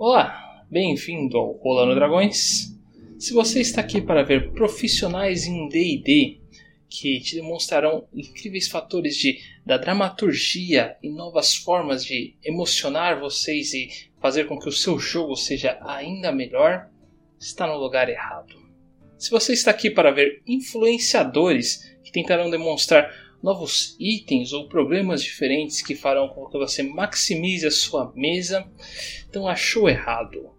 Olá, bem-vindo ao Rolando Dragões. Se você está aqui para ver profissionais em D&D que te demonstrarão incríveis fatores de, da dramaturgia e novas formas de emocionar vocês e fazer com que o seu jogo seja ainda melhor, está no lugar errado. Se você está aqui para ver influenciadores que tentarão demonstrar novos itens ou problemas diferentes que farão com que você maximize a sua mesa, então achou errado.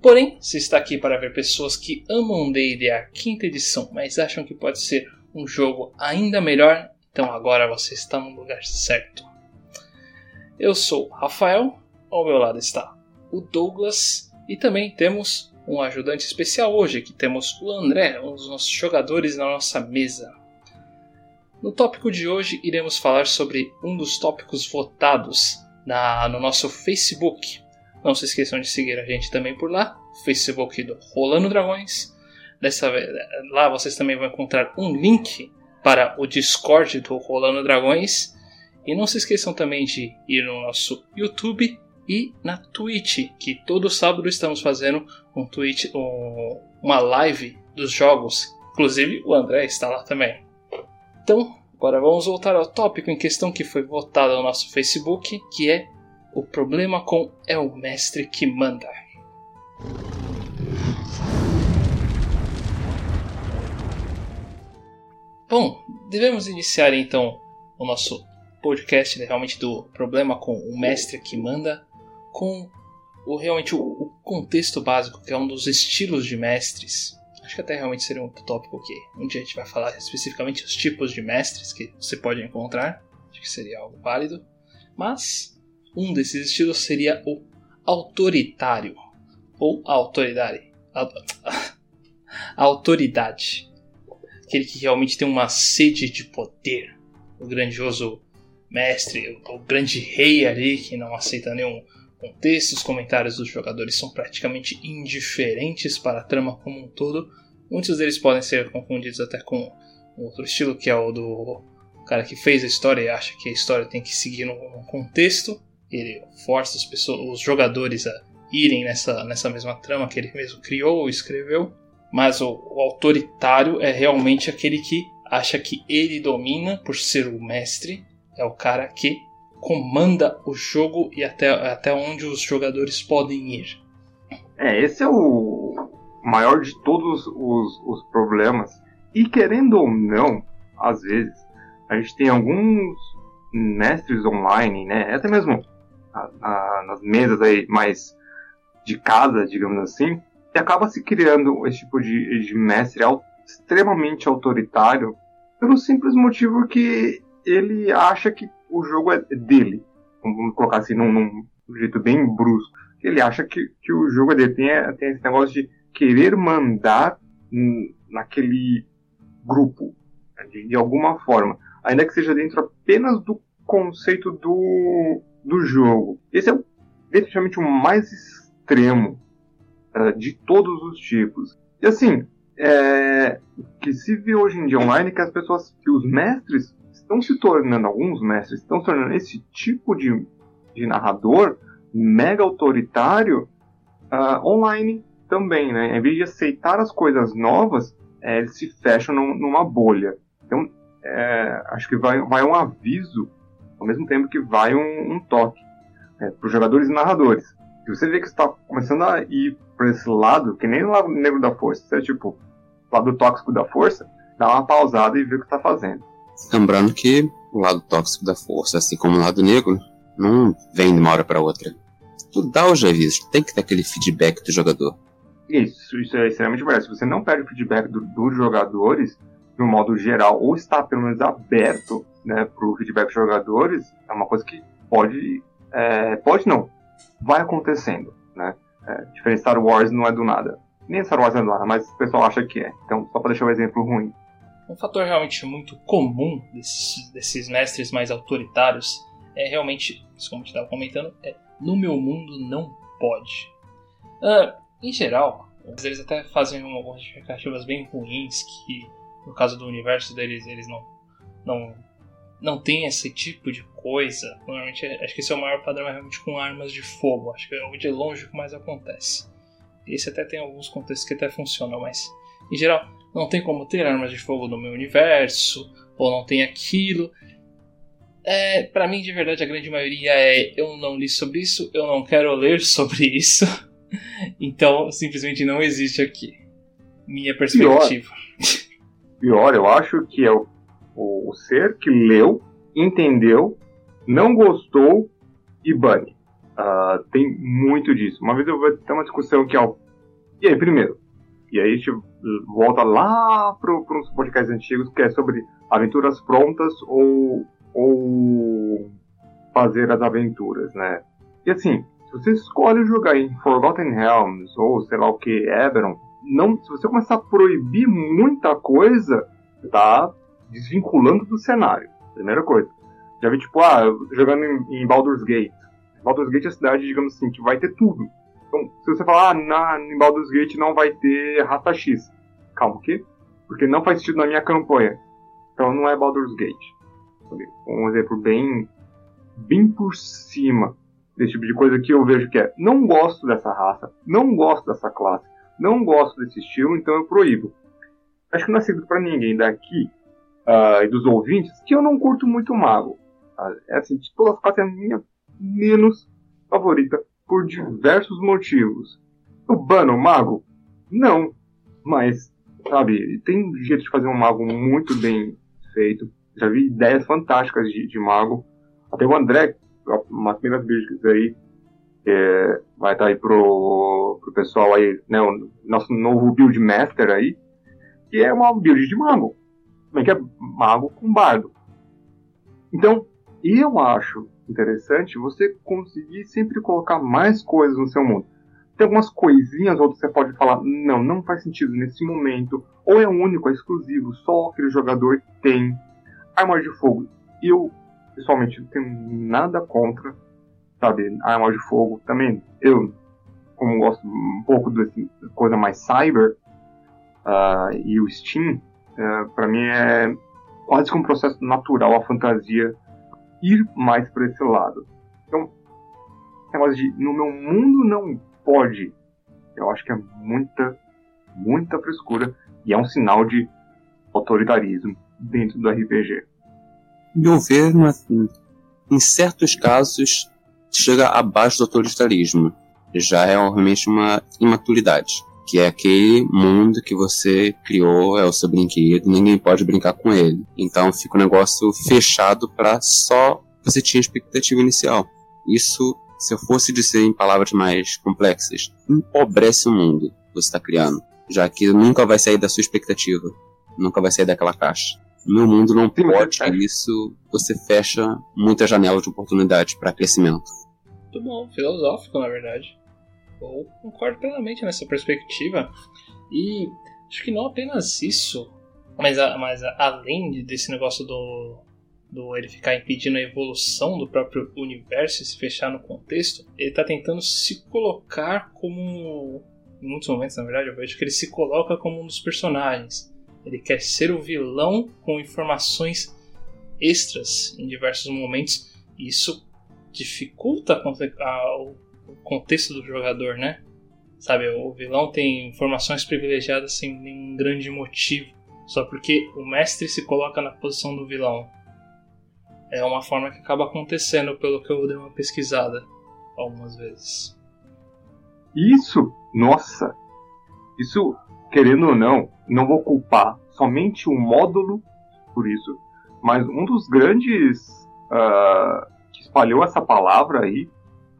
Porém, se está aqui para ver pessoas que amam D&D a quinta edição, mas acham que pode ser um jogo ainda melhor, então agora você está no lugar certo. Eu sou Rafael, ao meu lado está o Douglas e também temos um ajudante especial hoje, que temos o André, um dos nossos jogadores na nossa mesa. No tópico de hoje, iremos falar sobre um dos tópicos votados na, no nosso Facebook. Não se esqueçam de seguir a gente também por lá, Facebook do Rolando Dragões. Dessa vez, lá vocês também vão encontrar um link para o Discord do Rolando Dragões. E não se esqueçam também de ir no nosso YouTube e na Twitch, que todo sábado estamos fazendo um um, uma live dos jogos. Inclusive o André está lá também. Então, agora vamos voltar ao tópico em questão que foi votado no nosso Facebook, que é o problema com é o mestre que manda. Bom, devemos iniciar então o nosso podcast né, realmente do problema com o mestre que manda, com o realmente o, o contexto básico, que é um dos estilos de mestres Acho que até realmente seria um tópico que um dia a gente vai falar especificamente os tipos de mestres que você pode encontrar. Acho que seria algo válido. Mas um desses estilos seria o autoritário ou autoridade. Autoridade. Aquele que realmente tem uma sede de poder. O grandioso mestre, o grande rei ali que não aceita nenhum contexto. Os comentários dos jogadores são praticamente indiferentes para a trama como um todo, Muitos deles podem ser confundidos até com outro estilo, que é o do cara que fez a história e acha que a história tem que seguir um contexto. Ele força as pessoas, os jogadores a irem nessa, nessa mesma trama que ele mesmo criou ou escreveu. Mas o, o autoritário é realmente aquele que acha que ele domina por ser o mestre. É o cara que comanda o jogo e até, até onde os jogadores podem ir. É, esse é o, maior de todos os, os problemas. E querendo ou não, às vezes, a gente tem alguns mestres online, né? Até mesmo a, a, nas mesas aí mais de casa, digamos assim, e acaba se criando esse tipo de, de mestre extremamente autoritário pelo simples motivo que ele acha que o jogo é dele. Vamos colocar assim num, num jeito bem brusco. Ele acha que, que o jogo é dele. Tem, tem esse negócio de querer mandar naquele grupo, né, de, de, alguma forma, ainda que seja dentro apenas do conceito do, do jogo. Esse é definitivamente o mais extremo uh, de todos os tipos. E assim, é, que se vê hoje em dia online é que as pessoas, que os mestres estão se tornando, alguns mestres estão se tornando esse tipo de, de narrador mega autoritário uh, online também, né? Em vez de aceitar as coisas novas, é, eles se fecham num, numa bolha. Então, é, acho que vai, vai um aviso, ao mesmo tempo que vai um, um toque né, para os jogadores e narradores. Se você vê que está começando a ir para esse lado, que nem o lado negro da força, você é tipo, lado tóxico da força, dá uma pausada e vê o que está fazendo. Lembrando que o lado tóxico da força, assim como o lado negro, não vem de uma hora para outra. Tu dá os avisos, tem que ter aquele feedback do jogador. Isso, isso é extremamente verdade. Se você não pede o feedback do, dos jogadores, um modo geral, ou está pelo menos aberto né, para o feedback dos jogadores, é uma coisa que pode. É, pode não. Vai acontecendo. Né? É, diferente Star Wars não é do nada. Nem Star Wars é do nada, mas o pessoal acha que é. Então, só para deixar um exemplo ruim. Um fator realmente muito comum desses, desses mestres mais autoritários é realmente, como a gente estava comentando, é no meu mundo não pode. Uh, em geral, eles até fazem algumas justificativas bem ruins que, no caso do universo deles, eles não, não não tem esse tipo de coisa. Normalmente, acho que esse é o maior padrão é realmente com armas de fogo. Acho que é o de longe que mais acontece. Esse até tem alguns contextos que até funcionam, mas em geral não tem como ter armas de fogo no meu universo, ou não tem aquilo. É, para mim, de verdade, a grande maioria é eu não li sobre isso, eu não quero ler sobre isso. então, simplesmente não existe aqui. Minha perspectiva. Pior, pior eu acho que é o, o, ser que leu, entendeu, não gostou e bane. Uh, tem muito disso. Uma vez eu vou ter uma discussão que é o. E aí, primeiro? E aí a gente volta lá para os podcasts antigos que é sobre aventuras prontas ou ou fazer as aventuras, né? E assim, se você escolhe jogar em Forgotten Realms ou sei lá o que, Eberron, não, se você começar a proibir muita coisa, tá desvinculando do cenário. Primeira coisa. Já vi tipo, ah, jogando em, em Baldur's Gate. Baldur's Gate é a cidade, digamos assim, que vai ter tudo. Então, se você falar, ah, na, em Baldur's Gate não vai ter rata X. Calma, o quê? Porque não faz sentido na minha campanha. Então não é Baldur's Gate um exemplo bem, bem por cima desse tipo de coisa que eu vejo que é não gosto dessa raça, não gosto dessa classe, não gosto desse estilo, então eu proíbo. Acho que não é segredo para ninguém daqui uh, e dos ouvintes que eu não curto muito mago. Tá? É assim, de todas as classes é a minha menos favorita por diversos motivos. Eu bano o mago? Não. Mas, sabe, tem jeito de fazer um mago muito bem feito já vi ideias fantásticas de, de mago. Até o André, umas primeiras builds aí, é, vai estar tá aí pro, pro pessoal aí, né, o nosso novo build master aí, que é uma build de mago. Também que é mago com bardo. Então, eu acho interessante você conseguir sempre colocar mais coisas no seu mundo. Tem algumas coisinhas, outras você pode falar, não, não faz sentido nesse momento, ou é único, é exclusivo, só aquele jogador tem Arma de fogo, eu pessoalmente não tenho nada contra, sabe? Arma de fogo também, eu, como gosto um pouco dessa coisa mais cyber, uh, e o Steam, uh, é, para mim é quase que um processo natural a fantasia ir mais para esse lado. Então, negócio de no meu mundo não pode, eu acho que é muita, muita frescura e é um sinal de autoritarismo dentro do RPG. Meu ver, em certos casos, chega abaixo do autoritarismo. Já é realmente uma imaturidade. Que é aquele mundo que você criou, é o seu brinquedo, ninguém pode brincar com ele. Então fica um negócio fechado para só você tinha expectativa inicial. Isso, se eu fosse dizer em palavras mais complexas, empobrece o mundo que você está criando. Já que nunca vai sair da sua expectativa. Nunca vai sair daquela caixa. Meu mundo não pode isso, você fecha muitas janelas de oportunidade para crescimento. Muito bom, filosófico na verdade. Eu concordo plenamente nessa perspectiva. E acho que não apenas isso, mas, a, mas a, além desse negócio do, do ele ficar impedindo a evolução do próprio universo e se fechar no contexto, ele está tentando se colocar como. Em muitos momentos, na verdade, eu vejo que ele se coloca como um dos personagens. Ele quer ser o vilão com informações extras em diversos momentos. E isso dificulta o contexto do jogador, né? Sabe, o vilão tem informações privilegiadas sem nenhum grande motivo, só porque o mestre se coloca na posição do vilão. É uma forma que acaba acontecendo, pelo que eu dei uma pesquisada algumas vezes. Isso, nossa, isso querendo ou não, não vou culpar somente o módulo por isso, mas um dos grandes uh, que espalhou essa palavra aí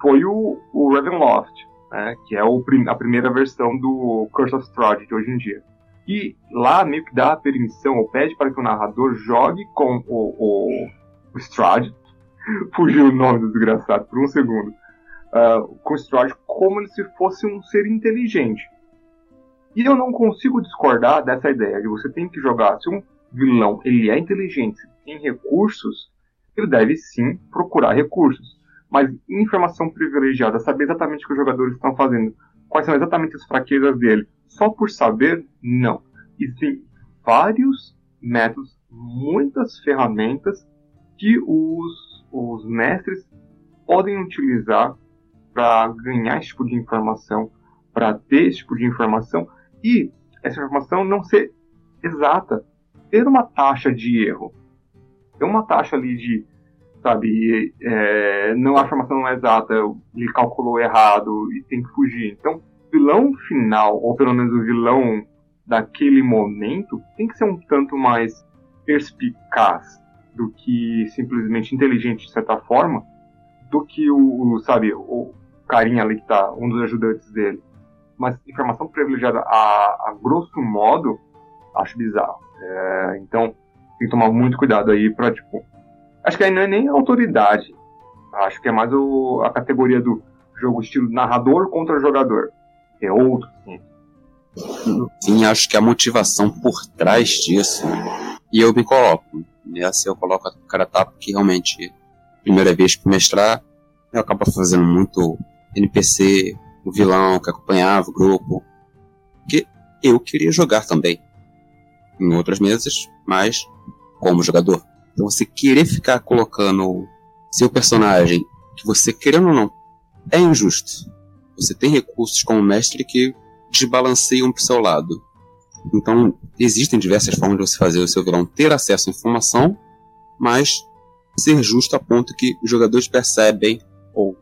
foi o, o Ravenloft, né, que é o, a primeira versão do Curse of Strahd de hoje em dia. E lá meio que dá a permissão, ou pede para que o narrador jogue com o, o, o Strahd, fugiu o nome do desgraçado por um segundo, uh, com o Strahd como se fosse um ser inteligente. E eu não consigo discordar dessa ideia de você tem que jogar. Se um vilão ele é inteligente, tem recursos, ele deve sim procurar recursos. Mas informação privilegiada, saber exatamente o que os jogadores estão fazendo, quais são exatamente as fraquezas dele, só por saber, não. Existem vários métodos, muitas ferramentas que os, os mestres podem utilizar para ganhar esse tipo de informação, para ter esse tipo de informação e essa informação não ser exata, ter uma taxa de erro, ter uma taxa ali de, sabe, é, não a informação não é exata, ele calculou errado e tem que fugir. Então, o vilão final, ou pelo menos o vilão daquele momento, tem que ser um tanto mais perspicaz do que simplesmente inteligente de certa forma, do que o, o sabe, o carinha ali que tá, um dos ajudantes dele. Mas informação privilegiada a, a grosso modo, acho bizarro. É, então, tem que tomar muito cuidado aí pra, tipo. Acho que aí não é nem autoridade. Acho que é mais o, a categoria do jogo estilo narrador contra jogador. É outro, sim. Sim, acho que a motivação por trás disso. E eu me coloco. E assim eu coloco a cara tapa que realmente, primeira vez que mestrar, eu acabo fazendo muito NPC, o vilão que acompanhava o grupo. Que eu queria jogar também. Em outras mesas, mas como jogador. Então você querer ficar colocando seu personagem, que você querendo ou não, é injusto. Você tem recursos como mestre que desbalanceiam pro seu lado. Então, existem diversas formas de você fazer o seu vilão ter acesso à informação, mas ser justo a ponto que os jogadores percebem, ou,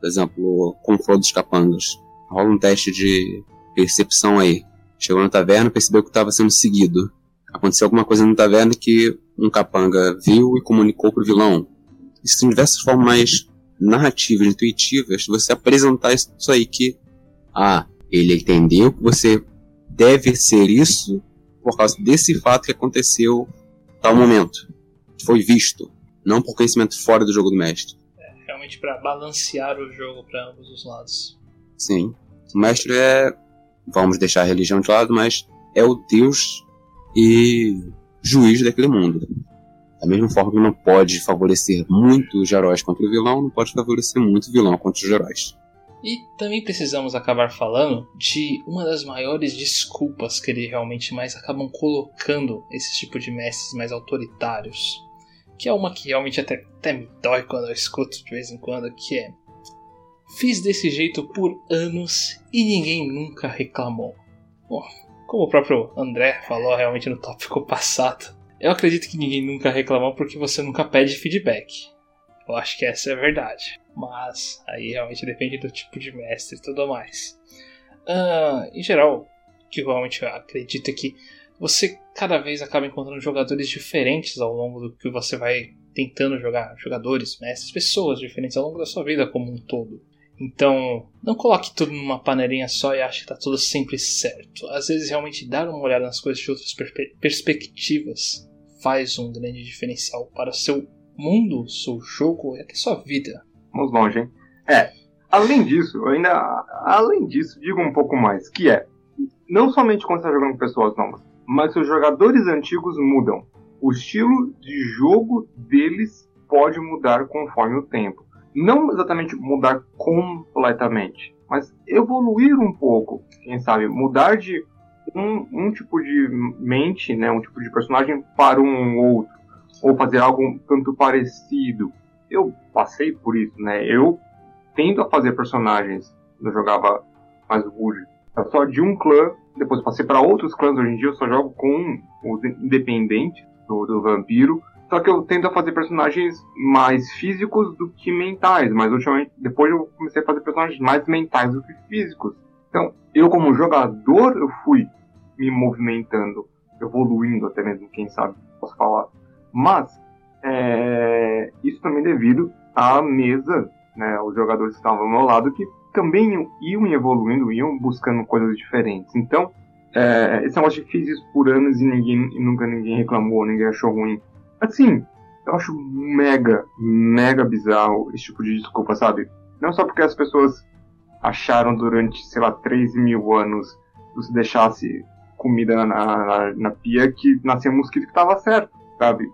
por exemplo, como falou dos capangas, rola um teste de percepção aí. Chegou na taverna, percebeu que estava sendo seguido. Aconteceu alguma coisa na taverna que um capanga viu e comunicou pro vilão. Existem diversas formas mais narrativas, intuitivas, de você apresentar isso aí que, ah, ele entendeu que você deve ser isso por causa desse fato que aconteceu tal momento. Foi visto, não por conhecimento fora do jogo do mestre. É, realmente para balancear o jogo para ambos os lados. Sim. O mestre é, vamos deixar a religião de lado, mas é o Deus e juiz daquele mundo. Da mesma forma que não pode favorecer muito os heróis contra o vilão, não pode favorecer muito o vilão contra os heróis. E também precisamos acabar falando de uma das maiores desculpas que eles realmente mais acabam colocando esse tipo de mestres mais autoritários. Que é uma que realmente até, até me dói quando eu escuto de vez em quando, que é Fiz desse jeito por anos e ninguém nunca reclamou. Bom, como o próprio André falou realmente no tópico passado, eu acredito que ninguém nunca reclamou porque você nunca pede feedback. Eu acho que essa é a verdade. Mas aí realmente depende do tipo de mestre e tudo mais. Uh, em geral, o que eu realmente acredito é que você cada vez acaba encontrando jogadores diferentes ao longo do que você vai tentando jogar. Jogadores, mestres, pessoas diferentes ao longo da sua vida como um todo. Então, não coloque tudo numa panelinha só e ache que está tudo sempre certo. Às vezes, realmente dar uma olhada nas coisas de outras perspe perspectivas faz um grande diferencial para o seu mundo, seu jogo e até sua vida. Vamos longe, hein? É. Além disso, ainda. Além disso, digo um pouco mais, que é. Não somente quando você está jogando com pessoas novas, mas os jogadores antigos mudam. O estilo de jogo deles pode mudar conforme o tempo. Não exatamente mudar completamente, mas evoluir um pouco. Quem sabe, mudar de um, um tipo de mente, né, um tipo de personagem para um outro ou fazer algo tanto parecido. Eu passei por isso, né? Eu tendo a fazer personagens, eu jogava mais Wood, só de um clã, depois passei para outros clãs, hoje em dia eu só jogo com os independentes do, do vampiro, só que eu tento fazer personagens mais físicos do que mentais, mas ultimamente, depois eu comecei a fazer personagens mais mentais do que físicos. Então, eu como jogador, eu fui me movimentando, evoluindo até mesmo, quem sabe, posso falar. Mas é, isso também devido à mesa, né, os jogadores que estavam ao meu lado que também iam evoluindo, iam buscando coisas diferentes. Então, é, esse negócio de fiz isso por anos e ninguém e nunca ninguém reclamou, ninguém achou ruim. Assim, eu acho mega, mega bizarro esse tipo de desculpa, sabe? Não só porque as pessoas acharam durante, sei lá, 3 mil anos, se deixasse comida na, na, na pia, que nascia mosquito que tava certo, sabe?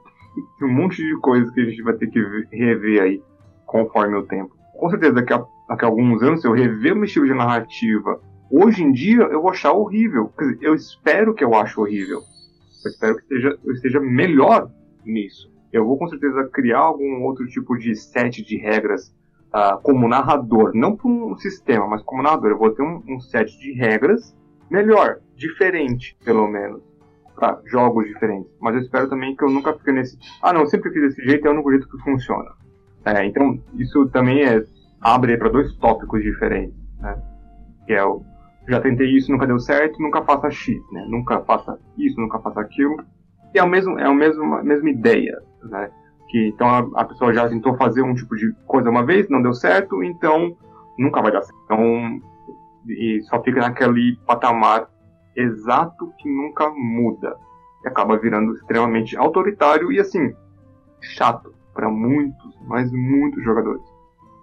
um monte de coisas que a gente vai ter que rever aí conforme o tempo. Com certeza, daqui a, daqui a alguns anos, se eu rever o meu estilo de narrativa, hoje em dia eu vou achar horrível. Dizer, eu espero que eu ache horrível. Eu espero que esteja, eu esteja melhor nisso. eu vou com certeza criar algum outro tipo de set de regras uh, como narrador, não para um sistema, mas como narrador. Eu vou ter um, um set de regras melhor, diferente, pelo menos, para jogos diferentes. Mas eu espero também que eu nunca fique nesse. Ah, não, eu sempre fiz desse jeito, é o único jeito que funciona. É, então, isso também é, abre para dois tópicos diferentes, né? Que é o já tentei isso, nunca deu certo, nunca faça X, né? Nunca faça isso, nunca faça aquilo. É, o mesmo, é o mesmo, a mesma ideia, né? Que, então a, a, pessoa já tentou fazer um tipo de coisa uma vez, não deu certo, então nunca vai dar certo. Então, e só fica naquele patamar exato que nunca muda. E acaba virando extremamente autoritário e, assim, chato para muitos, mas muitos jogadores.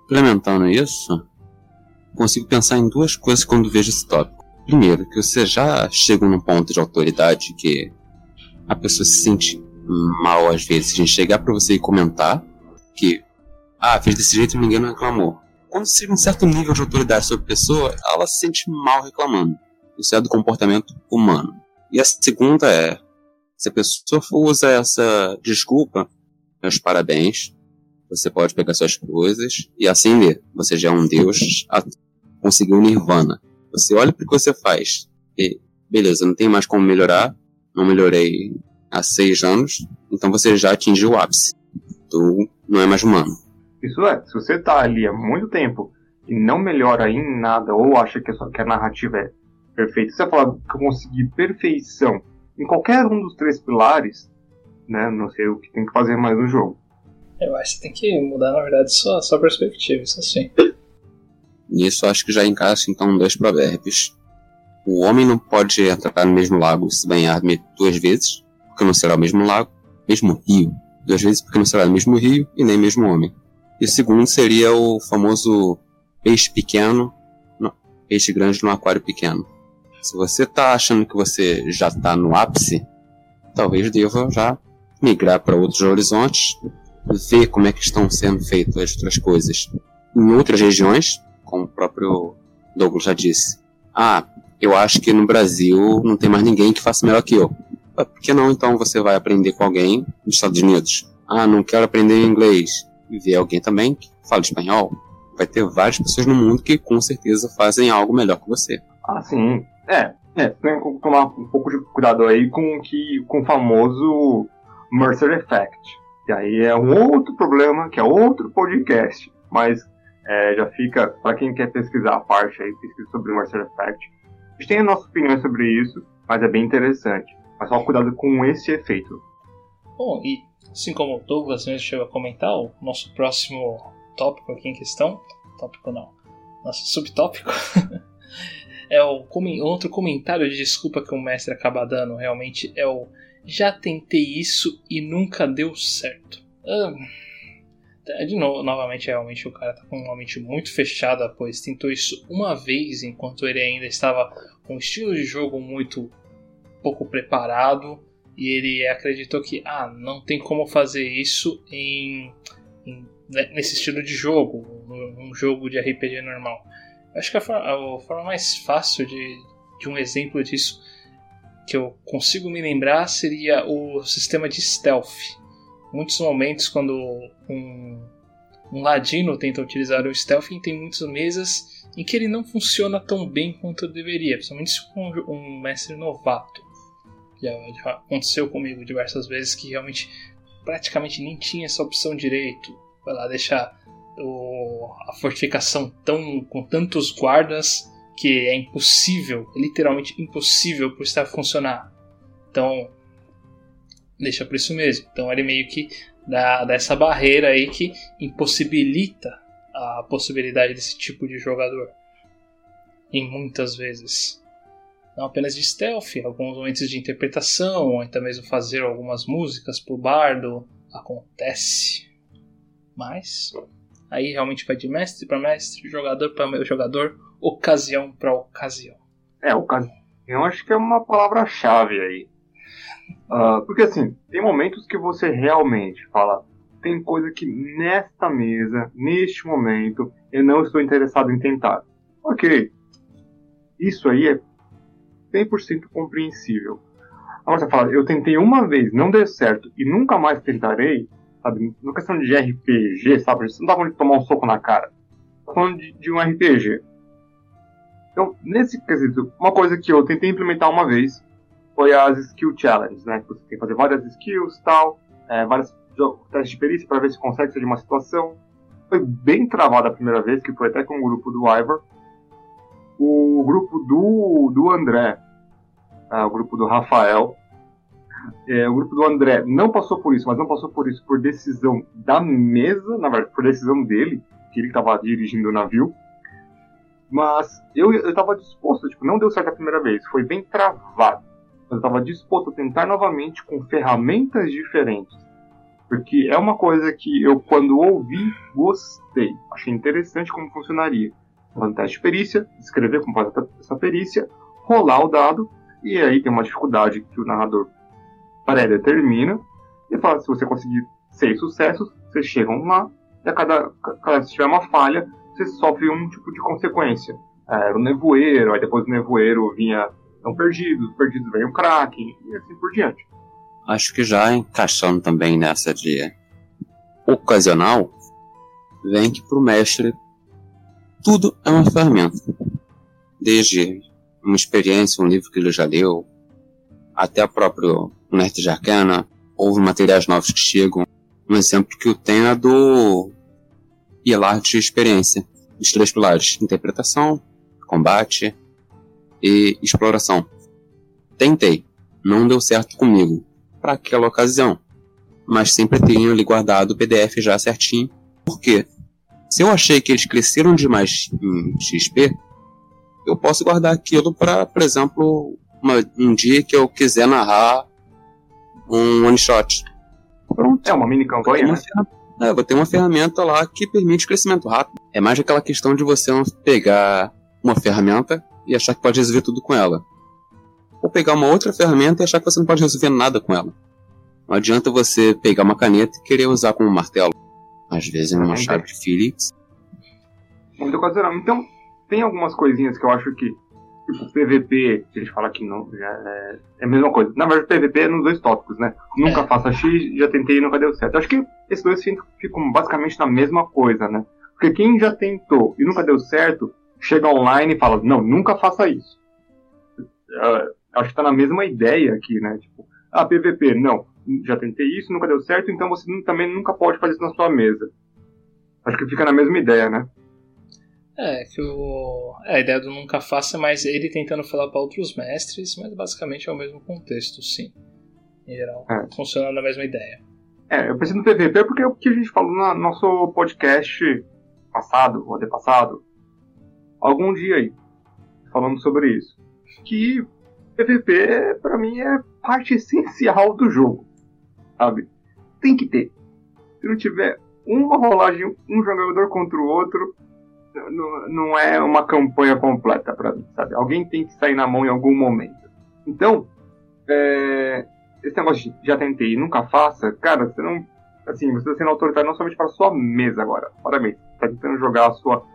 Implementando isso, consigo pensar em duas coisas quando vejo esse tópico. Primeiro, que você já chega num ponto de autoridade que a pessoa se sente mal às vezes. A gente chegar para você e comentar que, ah, fez desse jeito e ninguém não reclamou. Quando você chega um certo nível de autoridade sobre a pessoa, ela se sente mal reclamando. Isso é do comportamento humano. E a segunda é, se a pessoa usa essa desculpa, meus parabéns, você pode pegar suas coisas e acender. Você já é um deus, conseguiu nirvana. Você olha para o que você faz e, beleza, não tem mais como melhorar, não melhorei há seis anos, então você já atingiu o ápice. Tu não é mais humano. Isso é, se você tá ali há muito tempo e não melhora em nada, ou acha que a, sua, que a narrativa é perfeita, se você falar que eu consegui perfeição em qualquer um dos três pilares, né, não sei o que tem que fazer mais no jogo. Eu acho que tem que mudar, na verdade, sua, sua perspectiva, isso assim. Nisso acho que já encaixa então dois provérbios. O homem não pode entrar no mesmo lago se banhar duas vezes, porque não será o mesmo lago, mesmo rio. Duas vezes porque não será o mesmo rio e nem mesmo homem. E o segundo seria o famoso peixe pequeno, não, peixe grande no aquário pequeno. Se você está achando que você já está no ápice, talvez deva já migrar para outros horizontes, ver como é que estão sendo feitas as outras coisas em outras regiões, como o próprio Douglas já disse. Ah, eu acho que no Brasil não tem mais ninguém que faça melhor que eu. Por que não então você vai aprender com alguém nos Estados Unidos? Ah, não quero aprender inglês. E ver alguém também que fala espanhol. Vai ter várias pessoas no mundo que com certeza fazem algo melhor que você. Ah, sim. É, é, tem que tomar um pouco de cuidado aí com, que, com o famoso Mercer Effect. E aí é um outro problema, que é outro podcast. Mas é, já fica, para quem quer pesquisar a parte aí, pesquisa sobre o Mercer Effect. A gente tem a nossa opinião sobre isso, mas é bem interessante. Mas só cuidado com esse efeito. Bom, e assim como o Douglas mesmo chegou a comentar, o nosso próximo tópico aqui em questão, tópico não, nosso subtópico, é o outro comentário de desculpa que o mestre acaba dando, realmente é o já tentei isso e nunca deu certo. Ah, de novo, novamente, realmente o cara tá com uma mente muito fechada, pois tentou isso uma vez enquanto ele ainda estava com um estilo de jogo muito pouco preparado e ele acreditou que ah, não tem como fazer isso em, em nesse estilo de jogo, num jogo de RPG normal. Acho que a forma, a forma mais fácil de, de um exemplo disso que eu consigo me lembrar seria o sistema de stealth. Muitos momentos quando um, um ladino tenta utilizar o stealth, tem muitas mesas em que ele não funciona tão bem quanto deveria, principalmente com um mestre novato. Já, já aconteceu comigo diversas vezes que realmente praticamente nem tinha essa opção direito. Vai lá deixar o, a fortificação tão com tantos guardas que é impossível, literalmente impossível por estar funcionar. Então, deixa por isso mesmo. Então ele meio que dá, dá essa barreira aí que impossibilita a possibilidade desse tipo de jogador. Em muitas vezes. Não apenas de stealth, alguns momentos de interpretação, ou até mesmo fazer algumas músicas pro bardo, acontece. Mas aí realmente vai de mestre para mestre, jogador para jogador, ocasião para ocasião. É, ocasião acho que é uma palavra-chave aí. Uh, porque assim, tem momentos que você realmente fala, tem coisa que nesta mesa, neste momento, eu não estou interessado em tentar. Ok, isso aí é 100% compreensível. Agora você fala, eu tentei uma vez, não deu certo e nunca mais tentarei, sabe? Na questão de RPG, sabe? Você não falando de tomar um soco na cara. Tá falando de, de um RPG. Então, nesse quesito, uma coisa que eu tentei implementar uma vez foi as Skill Challenges, né? Você tem que fazer várias skills tal, é, vários testes de perícia para ver se consegue sair de uma situação. Foi bem travada a primeira vez, que foi até com o grupo do Ivor. O grupo do, do André, é, o grupo do Rafael, é, o grupo do André não passou por isso, mas não passou por isso por decisão da mesa, na verdade, por decisão dele, que ele estava dirigindo o navio. Mas eu, eu tava disposto, tipo, não deu certo a primeira vez, foi bem travado. Eu estava disposto a tentar novamente com ferramentas diferentes. Porque é uma coisa que eu, quando ouvi, gostei. Achei interessante como funcionaria. Fazer um teste de perícia, escrever como fazer essa perícia, rolar o dado, e aí tem uma dificuldade que o narrador pré-determina, e fala, se você conseguir seis sucessos, vocês chegam lá, e a cada, cada que tiver uma falha, você sofre um tipo de consequência. É, era o nevoeiro, aí depois do nevoeiro vinha estão perdidos, perdidos vem o Kraken, e assim por diante. Acho que já encaixando também nessa de ocasional, vem que pro mestre tudo é uma ferramenta. Desde uma experiência, um livro que ele já leu, até o próprio Nerd de Arcana, houve materiais novos que chegam. Um exemplo que eu tenho é do pilar de experiência. Os três pilares: interpretação, combate e exploração. Tentei, não deu certo comigo, para aquela ocasião, mas sempre tenho ali guardado o PDF já certinho, porque se eu achei que eles cresceram demais em XP, eu posso guardar aquilo para, por exemplo, uma, um dia que eu quiser narrar um one shot. Pronto. É uma mini campanha, né? É, vou ter uma ferramenta lá que permite crescimento rápido. É mais aquela questão de você pegar uma ferramenta e achar que pode resolver tudo com ela. Ou pegar uma outra ferramenta e achar que você não pode resolver nada com ela. Não adianta você pegar uma caneta e querer usar como martelo. Às vezes é uma chave de Phillips. Muito ocasional. Então, tem algumas coisinhas que eu acho que Tipo, PVP, que eles falam que não, é, é, a mesma coisa. Na verdade, PVP é nos dois tópicos, né? Nunca é. faça X, já tentei e nunca deu certo. Acho que esses dois ficam basicamente na mesma coisa, né? Porque quem já tentou e nunca deu certo, chega online e fala, não, nunca faça isso. Uh, acho que tá na mesma ideia aqui, né? Tipo, ah, PVP, não, já tentei isso, nunca deu certo, então você também nunca pode fazer isso na sua mesa. Acho que fica na mesma ideia, né? É, que o... É, a ideia do nunca faça é mais ele tentando falar para outros mestres, mas basicamente é o mesmo contexto, sim. Em geral, é. funciona na mesma ideia. É, eu pensei no PVP porque é o que a gente falou no nosso podcast passado, ou antepassado, algum dia aí, falando sobre isso. Que PVP, para mim, é parte essencial do jogo, sabe? Tem que ter. Se não tiver uma rolagem, um jogador contra o outro, não, não é uma campanha completa para mim, sabe? Alguém tem que sair na mão em algum momento. Então, é, esse negócio de já tentei e nunca faça, cara, você não. Assim, você está sendo autoritário não somente para sua mesa agora. Parabéns. Você está tentando jogar a sua,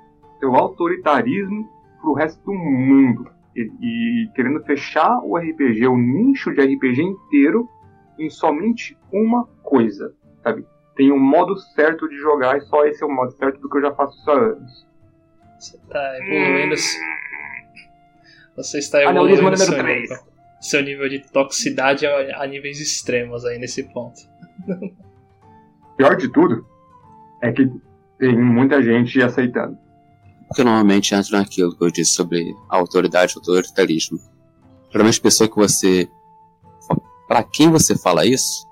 seu autoritarismo pro resto do mundo. E, e, querendo fechar o RPG, o nicho de RPG inteiro, em somente uma coisa, sabe? Tem um modo certo de jogar e só esse é o modo certo do que eu já faço isso há anos. Você está evoluindo. Você está evoluindo seu nível, seu nível de toxicidade a, a níveis extremos aí nesse ponto. Pior de tudo é que tem muita gente aceitando. Porque normalmente entra naquilo que eu disse sobre autoridade, autoritarismo. Geralmente a pessoa que você. para quem você fala isso,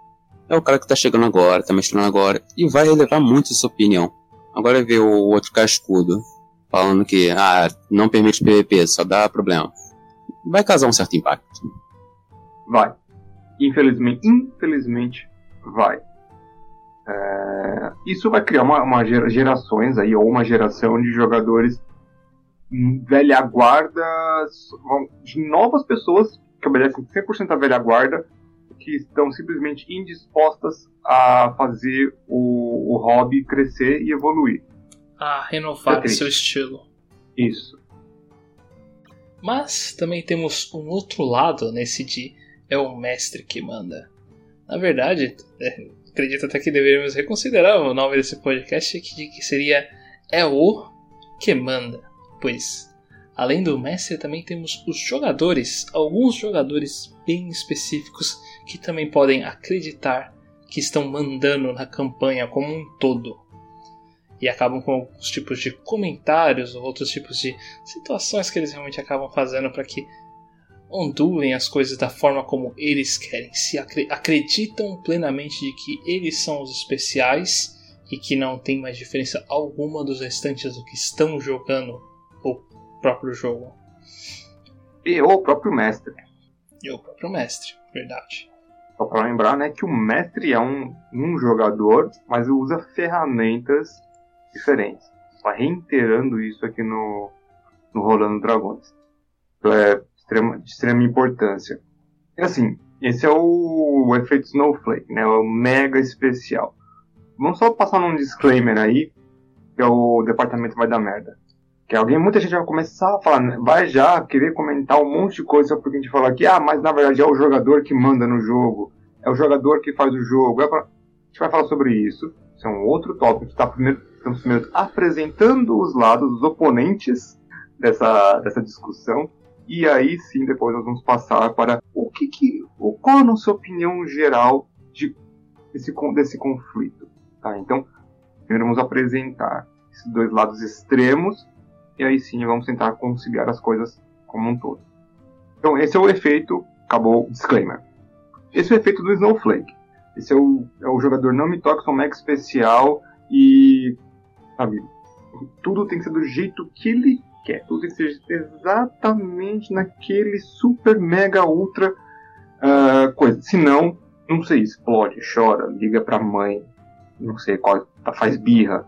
é o cara que tá chegando agora, tá mexendo agora, e vai elevar muito a sua opinião. Agora vê o outro cascudo falando que ah, não permite PVP, só dá problema. Vai causar um certo impacto. Vai. Infelizmente, infelizmente vai. É, isso vai criar uma, uma gerações aí, ou uma geração de jogadores velha guarda, de novas pessoas que obedecem 100% à velha guarda, que estão simplesmente indispostas a fazer o, o hobby crescer e evoluir a renovar seu estilo. Isso. Mas também temos um outro lado nesse de é o mestre que manda. Na verdade, é, acredito até que deveríamos reconsiderar o nome desse podcast, que, que seria É o que Manda. Pois, além do mestre, também temos os jogadores, alguns jogadores bem específicos que também podem acreditar que estão mandando na campanha como um todo. E acabam com alguns tipos de comentários ou outros tipos de situações que eles realmente acabam fazendo para que ondulem as coisas da forma como eles querem. Se acreditam plenamente de que eles são os especiais e que não tem mais diferença alguma dos restantes do que estão jogando o próprio jogo. E o próprio mestre. E o próprio mestre, verdade. Só para lembrar, né, que o mestre é um, um jogador, mas usa ferramentas diferentes. Está reiterando isso aqui no, no Rolando Dragões. Então é extrema, de extrema importância. E assim, esse é o, o efeito Snowflake, né, o mega especial. Vamos só passar num disclaimer aí, que é o departamento vai dar merda. Que alguém, muita gente vai começar a falar, né, vai já querer comentar um monte de coisa porque a gente fala aqui, ah, mas na verdade é o jogador que manda no jogo, é o jogador que faz o jogo. É pra... A gente vai falar sobre isso. Isso é um outro tópico. Tá primeiro, estamos primeiro apresentando os lados, os oponentes dessa, dessa discussão. E aí sim, depois nós vamos passar para o que, que qual a nossa opinião geral de, desse, desse conflito. Tá? Então, primeiro vamos apresentar esses dois lados extremos e aí sim vamos tentar conciliar as coisas como um todo. Então esse é o efeito, acabou o disclaimer. Esse é o efeito do Snowflake. Esse é o, é o jogador não me toca, sou mega especial e sabe, tudo tem que ser do jeito que ele quer. Tudo ser exatamente naquele super mega ultra uh, coisa. Senão, não sei, explode, chora, liga pra mãe, não sei qual, faz birra,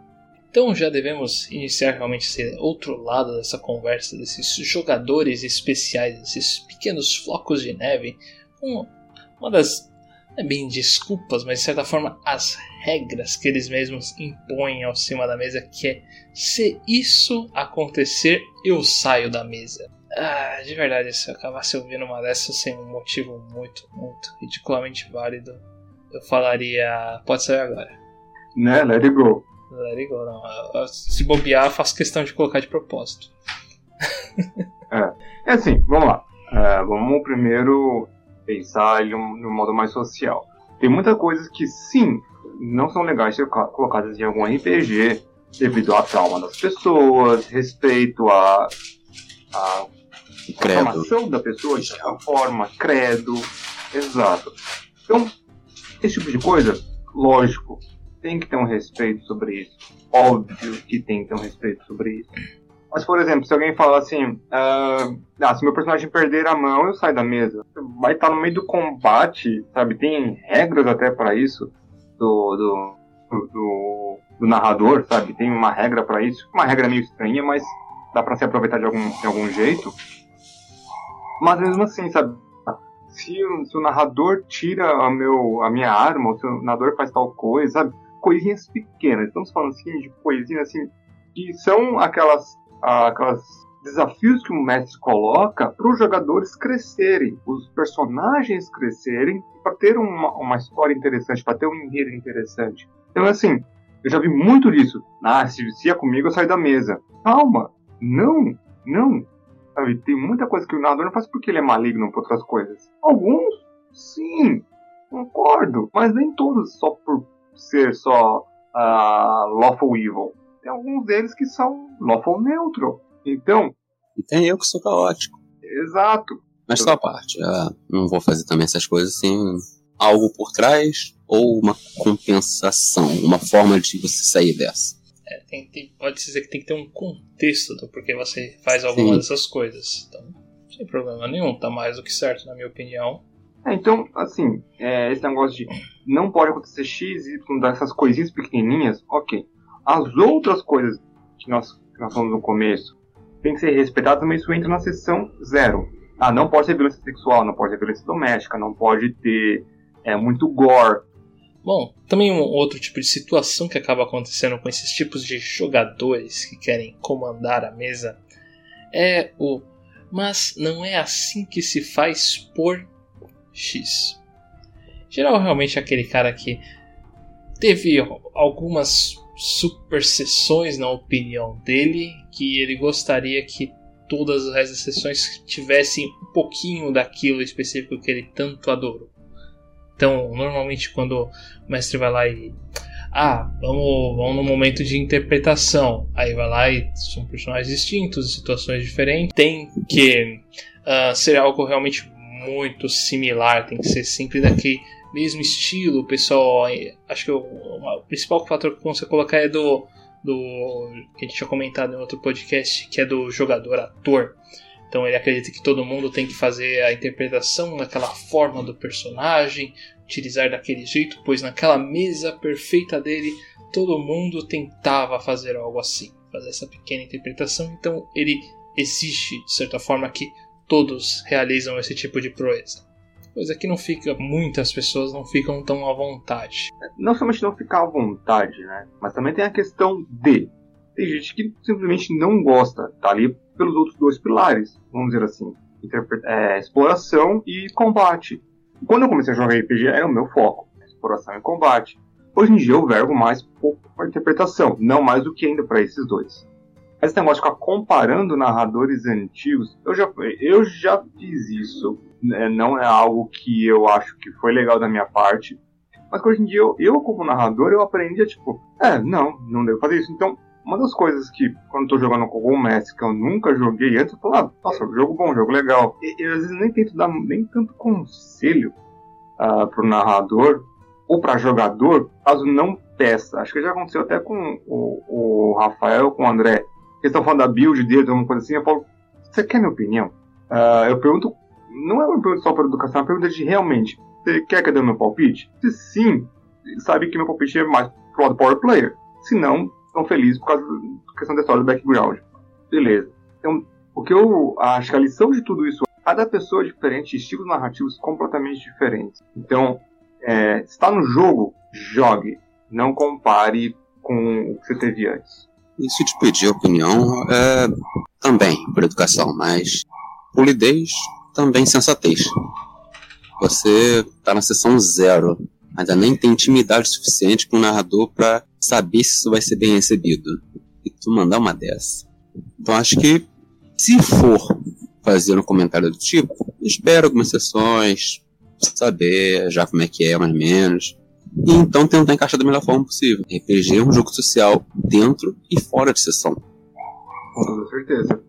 então já devemos iniciar realmente esse outro lado dessa conversa, desses jogadores especiais, desses pequenos flocos de neve, com uma das, não é bem desculpas, mas de certa forma as regras que eles mesmos impõem ao cima da mesa, que é se isso acontecer, eu saio da mesa. Ah, de verdade, se eu acabasse ouvindo uma dessas sem um motivo muito, muito ridiculamente válido, eu falaria, pode sair agora. Né, let it go. Let it go, não. Se bobear, faço questão de colocar de propósito. é. é assim, vamos lá. É, vamos primeiro pensar de um modo mais social. Tem muitas coisas que, sim, não são legais ser colocadas em algum RPG devido à trauma das pessoas, respeito à, à formação da pessoa de alguma forma, credo, exato. Então, esse tipo de coisa, lógico, tem que ter um respeito sobre isso. Óbvio que tem que ter um respeito sobre isso. Mas, por exemplo, se alguém fala assim, uh, ah, se meu personagem perder a mão, eu saio da mesa. Vai estar no meio do combate, sabe? Tem regras até para isso do, do, do, do, narrador, sabe? Tem uma regra para isso. Uma regra meio estranha, mas dá para se aproveitar de algum, de algum jeito. Mas mesmo assim, sabe? Se, se o narrador tira a, meu, a minha arma, ou se o narrador faz tal coisa, sabe? coisinhas pequenas. Estamos falando assim de coisinhas assim que são aquelas, aquelas desafios que o mestre coloca para os jogadores crescerem, os personagens crescerem, para ter uma, uma história interessante, para ter um enredo interessante. Então, assim, eu já vi muito disso. Ah, se, se é comigo, eu saio da mesa. Calma, não, não. Sabe, tem muita coisa que o narrador não faz porque ele é maligno por outras coisas. Alguns, sim, concordo, mas nem todos só por ser só uh, lawful evil. Tem alguns deles que são lawful neutro. Então. E tem eu que sou caótico. Exato. Mas só a parte. Não vou fazer também essas coisas sem algo por trás ou uma compensação, uma forma de você sair dessa. É, tem, tem, pode dizer que tem que ter um contexto do porquê você faz alguma Sim. dessas coisas. Então, sem problema nenhum, tá mais do que certo, na minha opinião. É, então, assim, é, esse negócio de não pode acontecer X, Y, dessas coisinhas pequenininhas, ok. As outras coisas que nós, que nós falamos no começo tem que ser respeitadas, mas isso entra na seção zero. Ah, não pode ter violência sexual, não pode ter violência doméstica, não pode ter é, muito gore. Bom, também um outro tipo de situação que acaba acontecendo com esses tipos de jogadores que querem comandar a mesa é o mas não é assim que se faz por X. Geral realmente é aquele cara que teve algumas superseções na opinião dele que ele gostaria que todas as sessões tivessem um pouquinho daquilo específico que ele tanto adorou. Então, normalmente quando o mestre vai lá e ah, vamos, vamos no momento de interpretação. Aí vai lá e são personagens distintos, situações diferentes. Tem que uh, ser algo realmente muito similar, tem que ser sempre daquele mesmo estilo. O pessoal, acho que o, o principal fator que você colocar é do, do que a gente tinha comentado em outro podcast, que é do jogador-ator. Então ele acredita que todo mundo tem que fazer a interpretação daquela forma do personagem, utilizar daquele jeito, pois naquela mesa perfeita dele todo mundo tentava fazer algo assim, fazer essa pequena interpretação. Então ele exige, de certa forma, que todos realizam esse tipo de proeza. Coisa que não fica, muitas pessoas não ficam tão à vontade. Não somente não ficar à vontade, né? Mas também tem a questão de. Tem gente que simplesmente não gosta, tá ali pelos outros dois pilares, vamos dizer assim. É, exploração e combate. Quando eu comecei a jogar RPG, era o meu foco: exploração e combate. Hoje em dia eu vergo mais pouco para interpretação, não mais do que ainda para esses dois. Esse negócio de ficar comparando narradores antigos, eu já, eu já fiz isso. Né? Não é algo que eu acho que foi legal da minha parte. Mas que hoje em dia, eu, eu como narrador, eu aprendi a tipo, é, não, não devo fazer isso. Então, uma das coisas que, quando eu tô jogando com algum mestre que eu nunca joguei antes, eu falo, ah, nossa, jogo bom, jogo legal. E, eu às vezes nem tento dar nem tanto conselho uh, pro narrador ou para jogador, caso não peça. Acho que já aconteceu até com o, o Rafael, com o André eles estão falando da build deles, alguma coisa assim, eu falo, você quer minha opinião? Uh, eu pergunto, não é uma pergunta só para educação, é uma pergunta de realmente, você quer que eu dê meu palpite? Se sim, sabe que meu palpite é mais pro lado power player. Se não, estão felizes por causa da questão da história do background. Beleza. Então, o que eu acho que a lição de tudo isso cada pessoa é diferente, estilos narrativos completamente diferentes. Então, é, está no jogo, jogue. Não compare com o que você teve antes. Se te pedir opinião, é também por educação, mas polidez, também sensatez. Você tá na sessão zero, ainda nem tem intimidade suficiente com o narrador para saber se isso vai ser bem recebido. E tu mandar uma dessa. Então acho que, se for fazer um comentário do tipo, espera algumas sessões, saber já como é que é, mais ou menos e então tentar encaixar da melhor forma possível. RPG é um jogo social dentro e fora de sessão. Com toda certeza.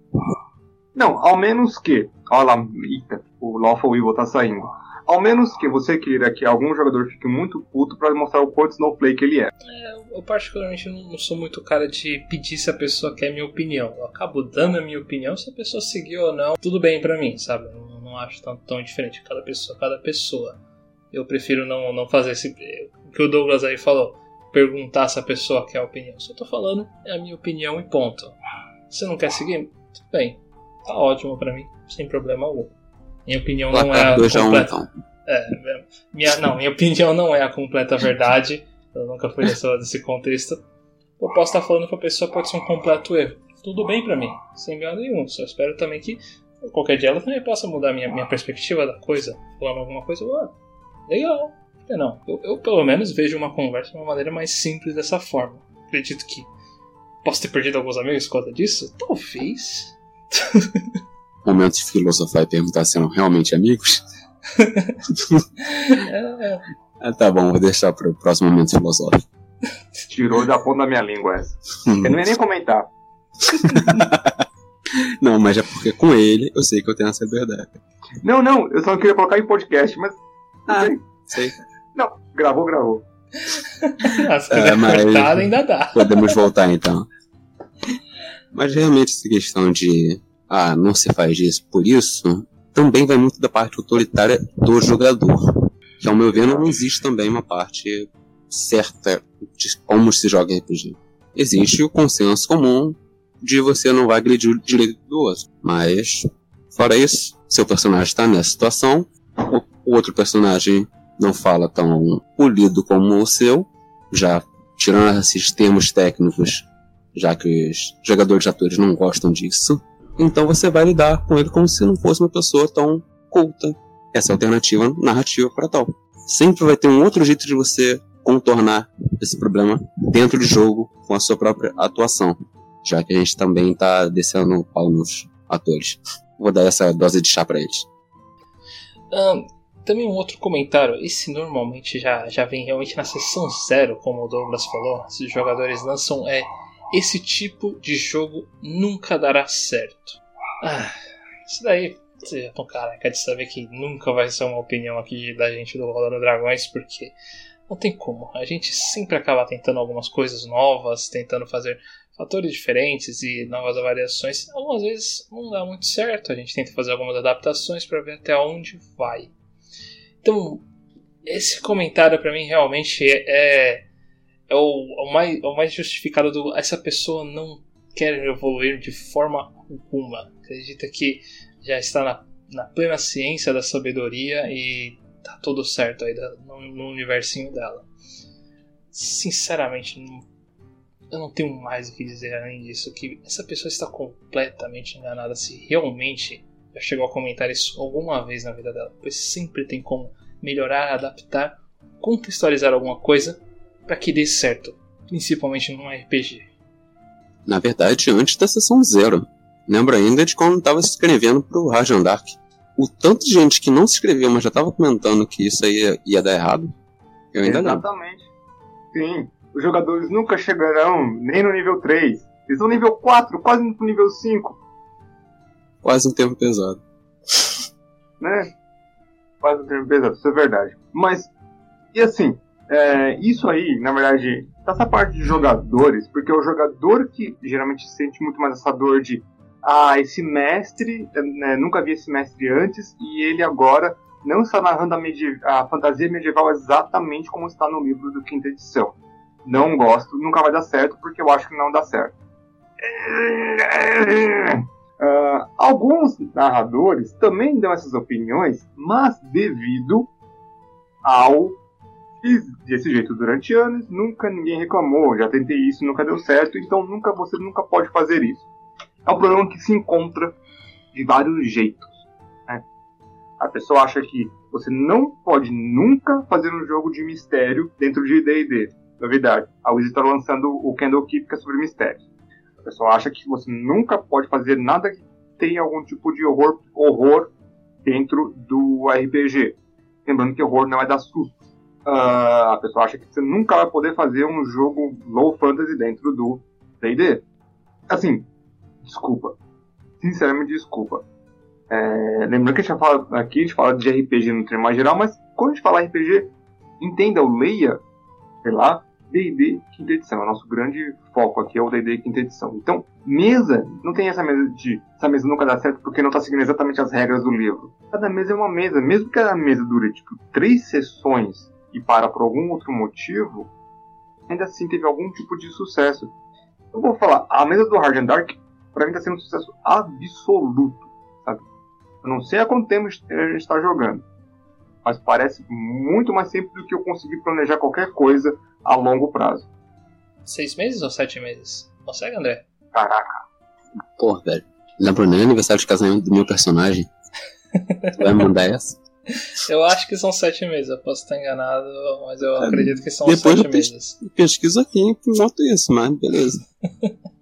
Não, ao menos que. Olha lá, eita, o Lawful Evil tá saindo. Ao menos que você queira que algum jogador fique muito puto para mostrar o quanto Snowflake ele é. é. Eu particularmente não sou muito cara de pedir se a pessoa quer minha opinião. Eu acabo dando a minha opinião, se a pessoa seguiu ou não, tudo bem para mim, sabe? Eu não, acho tão, tão diferente. Cada pessoa, cada pessoa eu prefiro não, não fazer esse. O que o Douglas aí falou. Perguntar se a pessoa quer a opinião. Se eu tô falando, é a minha opinião e ponto. Se não quer seguir, tudo bem. Tá ótimo para mim, sem problema algum. Minha opinião não é a completa. Então. é, minha, não, minha opinião não é a completa verdade. Eu nunca fui dessa, desse contexto. Eu posso estar falando que a pessoa pode ser um completo erro. Tudo bem para mim, sem medo nenhum. Só espero também que qualquer dia ela também possa mudar minha, minha perspectiva da coisa. Falando alguma coisa, ah, Legal. Não? Eu, eu, pelo menos vejo uma conversa de uma maneira mais simples dessa forma. Acredito que posso ter perdido alguns amigos por causa disso? Talvez. Momento de filosofar e perguntar se eram realmente amigos? é. Ah, tá bom, vou deixar para o próximo momento filosófico. Tirou da ponta da minha língua essa. eu não ia nem comentar. não, mas é porque com ele eu sei que eu tenho essa liberdade. Não, não, eu só não queria colocar em podcast, mas ah, sei. Não, gravou, gravou. As é, mas ainda dá. Podemos voltar então. Mas realmente essa questão de ah, não se faz isso por isso, também vai muito da parte autoritária do jogador. Que ao meu ver não existe também uma parte certa de como se joga RPG. Existe o consenso comum de você não vai agredir o direito do outro. Mas, fora isso, seu personagem está nessa situação, o outro personagem não fala tão polido como o seu, já tirando esses termos técnicos, já que os jogadores de atores não gostam disso. Então você vai lidar com ele como se não fosse uma pessoa tão culta. Essa é a alternativa narrativa para tal. Sempre vai ter um outro jeito de você contornar esse problema dentro de jogo com a sua própria atuação, já que a gente também está descendo o pau nos atores. Vou dar essa dose de chá para eles. Um, também um outro comentário, esse normalmente já, já vem realmente na sessão zero, como o Douglas falou, se os jogadores lançam é esse tipo de jogo nunca dará certo. Ah, isso daí você já tô careca de saber que nunca vai ser uma opinião aqui da gente do Rolando Dragões, porque não tem como. A gente sempre acaba tentando algumas coisas novas, tentando fazer fatores diferentes e novas variações. Algumas vezes não dá muito certo, a gente tenta fazer algumas adaptações para ver até onde vai. Então, esse comentário para mim realmente é, é o, o, mais, o mais justificado do essa pessoa não quer evoluir de forma alguma. Acredita que já está na, na plena ciência da sabedoria e tá tudo certo aí no, no universinho dela. Sinceramente, não, eu não tenho mais o que dizer além disso. Que essa pessoa está completamente enganada se realmente já chegou a comentar isso alguma vez na vida dela. Pois sempre tem como melhorar, adaptar, contextualizar alguma coisa para que dê certo, principalmente num RPG. Na verdade, antes da sessão zero. Lembro ainda de quando estava se escrevendo pro Rajan Dark. O tanto de gente que não se inscreveu, mas já estava comentando que isso aí ia, ia dar errado. Eu ainda Exatamente. Lembro. Sim. Os jogadores nunca chegarão nem no nível 3. Eles estão no nível 4, quase no nível 5. Quase um tempo pesado. Né? Quase um tempo pesado, isso é verdade. Mas, e assim, é, isso aí, na verdade, essa parte de jogadores, porque é o jogador que geralmente sente muito mais essa dor de ah, esse mestre, né, nunca vi esse mestre antes, e ele agora não está narrando a, a, fantasia medieval exatamente como está no livro do quinta edição. Não gosto, nunca vai dar certo, porque eu acho que não dá certo. Uh, alguns narradores também dão essas opiniões, mas devido ao fiz desse jeito durante anos, nunca ninguém reclamou, já tentei isso, nunca deu certo, então nunca você nunca pode fazer isso é um problema que se encontra de vários jeitos. Né? A pessoa acha que você não pode nunca fazer um jogo de mistério dentro de D&D. Novidade, a Wizard está lançando o Candlekeep que é sobre mistérios. A pessoa acha que você nunca pode fazer nada que tenha algum tipo de horror, horror dentro do RPG. Lembrando que horror não é dar susto. Uh, a pessoa acha que você nunca vai poder fazer um jogo low fantasy dentro do D&D. Assim, Desculpa. Sinceramente, desculpa. É, lembrando que a gente fala, aqui a gente fala de RPG no termo mais geral, mas quando a gente fala RPG, entenda ou leia, sei lá, D&D quinta edição. É o nosso grande foco aqui é o D&D quinta edição. Então, mesa, não tem essa mesa de essa mesa nunca dá certo porque não está seguindo exatamente as regras do livro. Cada mesa é uma mesa. Mesmo que a mesa dure, tipo, três sessões e para por algum outro motivo, ainda assim teve algum tipo de sucesso. Eu vou falar, a mesa do Hard and Dark para mim está sendo um sucesso absoluto, sabe? Eu não sei há quanto tempo a gente está jogando, mas parece muito mais simples do que eu conseguir planejar qualquer coisa a longo prazo. Seis meses ou sete meses? Consegue, André? Caraca. Pô, velho. Lembro nem aniversário de casamento do meu personagem. vai mandar essa? Eu acho que são sete meses, eu posso estar enganado, mas eu é, acredito que são sete eu meses. Pesquisa aqui e noto isso, mas beleza.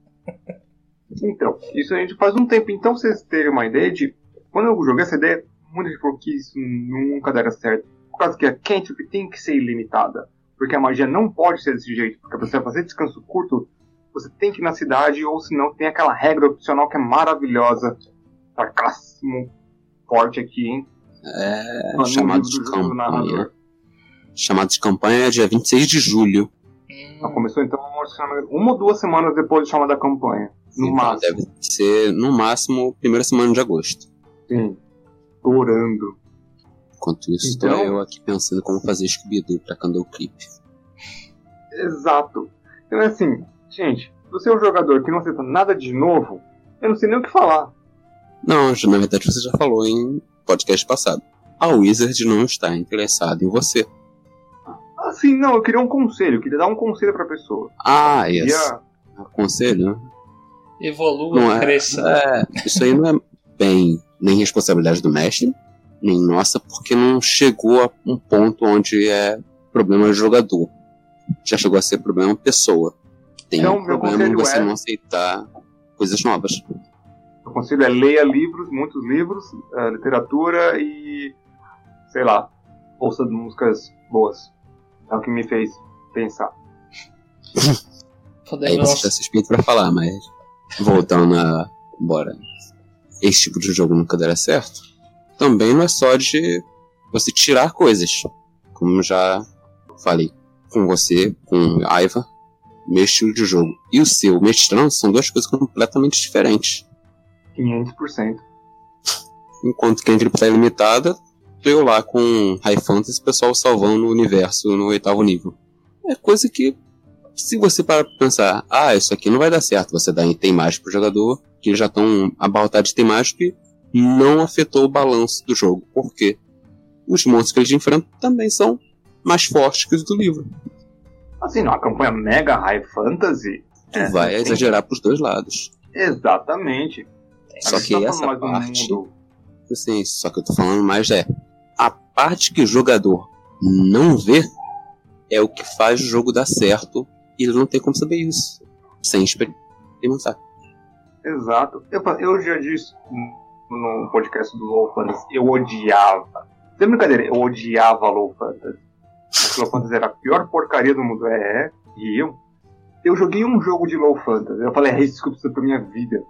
Então, isso a gente faz um tempo. Então, vocês terem uma ideia de. Quando eu joguei essa ideia, muita gente falou que isso nunca daria certo. Por causa que a cantrip tem que ser ilimitada. Porque a magia não pode ser desse jeito. Porque você vai fazer descanso curto, você tem que ir na cidade, ou senão tem aquela regra opcional que é maravilhosa. Sarcasmo forte aqui, hein? É. Chamado de campanha. Chamado de campanha é dia 26 de julho. Ela começou então uma ou duas semanas depois de chamar da campanha. No então, máximo. Deve ser, no máximo, primeira semana de agosto. Sim. Orando. Enquanto isso, estou então, eu aqui pensando como fazer Scooby-Doo pra Candle Clip. Exato. Então é assim, gente, se você é um jogador que não aceita nada de novo, eu não sei nem o que falar. Não, na verdade você já falou em podcast passado. A Wizard não está interessada em você. Assim, não, eu queria um conselho, eu queria dar um conselho pra pessoa. Ah, isso. Yes. Conselho? evolua, não é, cresça. É, isso aí não é bem nem responsabilidade do mestre, nem nossa, porque não chegou a um ponto onde é problema do jogador. já chegou a ser problema pessoa. Tem Então, um meu problema em você é- não aceitar coisas novas. O conselho é leia livros, muitos livros, eh, literatura e, sei lá, ouça músicas boas. É o que me fez pensar. Aí você tá suspeito pra falar, mas voltando a. Bora. Esse tipo de jogo nunca dará certo. Também não é só de você tirar coisas. Como já falei com você, com Aiva, meu estilo de jogo e o seu mestrão são duas coisas completamente diferentes. 500%. Enquanto que a Tripta é limitada, tô eu lá com High Fantasy, o pessoal salvando o universo no oitavo nível. É coisa que, se você parar pra pensar, ah, isso aqui não vai dar certo, você dá item mágico pro jogador, que já estão abarrotados de item mágico e não afetou o balanço do jogo. Por quê? Os monstros que eles enfrentam também são mais fortes que os do livro. Assim, numa campanha mega high fantasy. Tu é, vai tem- exagerar pros dois lados. Exatamente. Só A gente que essa parte- mundo. Assim, só que eu tô falando mais é a parte que o jogador não vê é o que faz o jogo dar certo e ele não tem como saber isso sem experimentar. Exato. Eu, eu já disse no podcast do Low Fantasy, eu odiava. Sem brincadeira, eu odiava Low Fantasy. Acho que Low Fantasy era a pior porcaria do mundo. É, é. E eu. Eu joguei um jogo de Low Fantasy. Eu falei, é isso que eu preciso pra minha vida.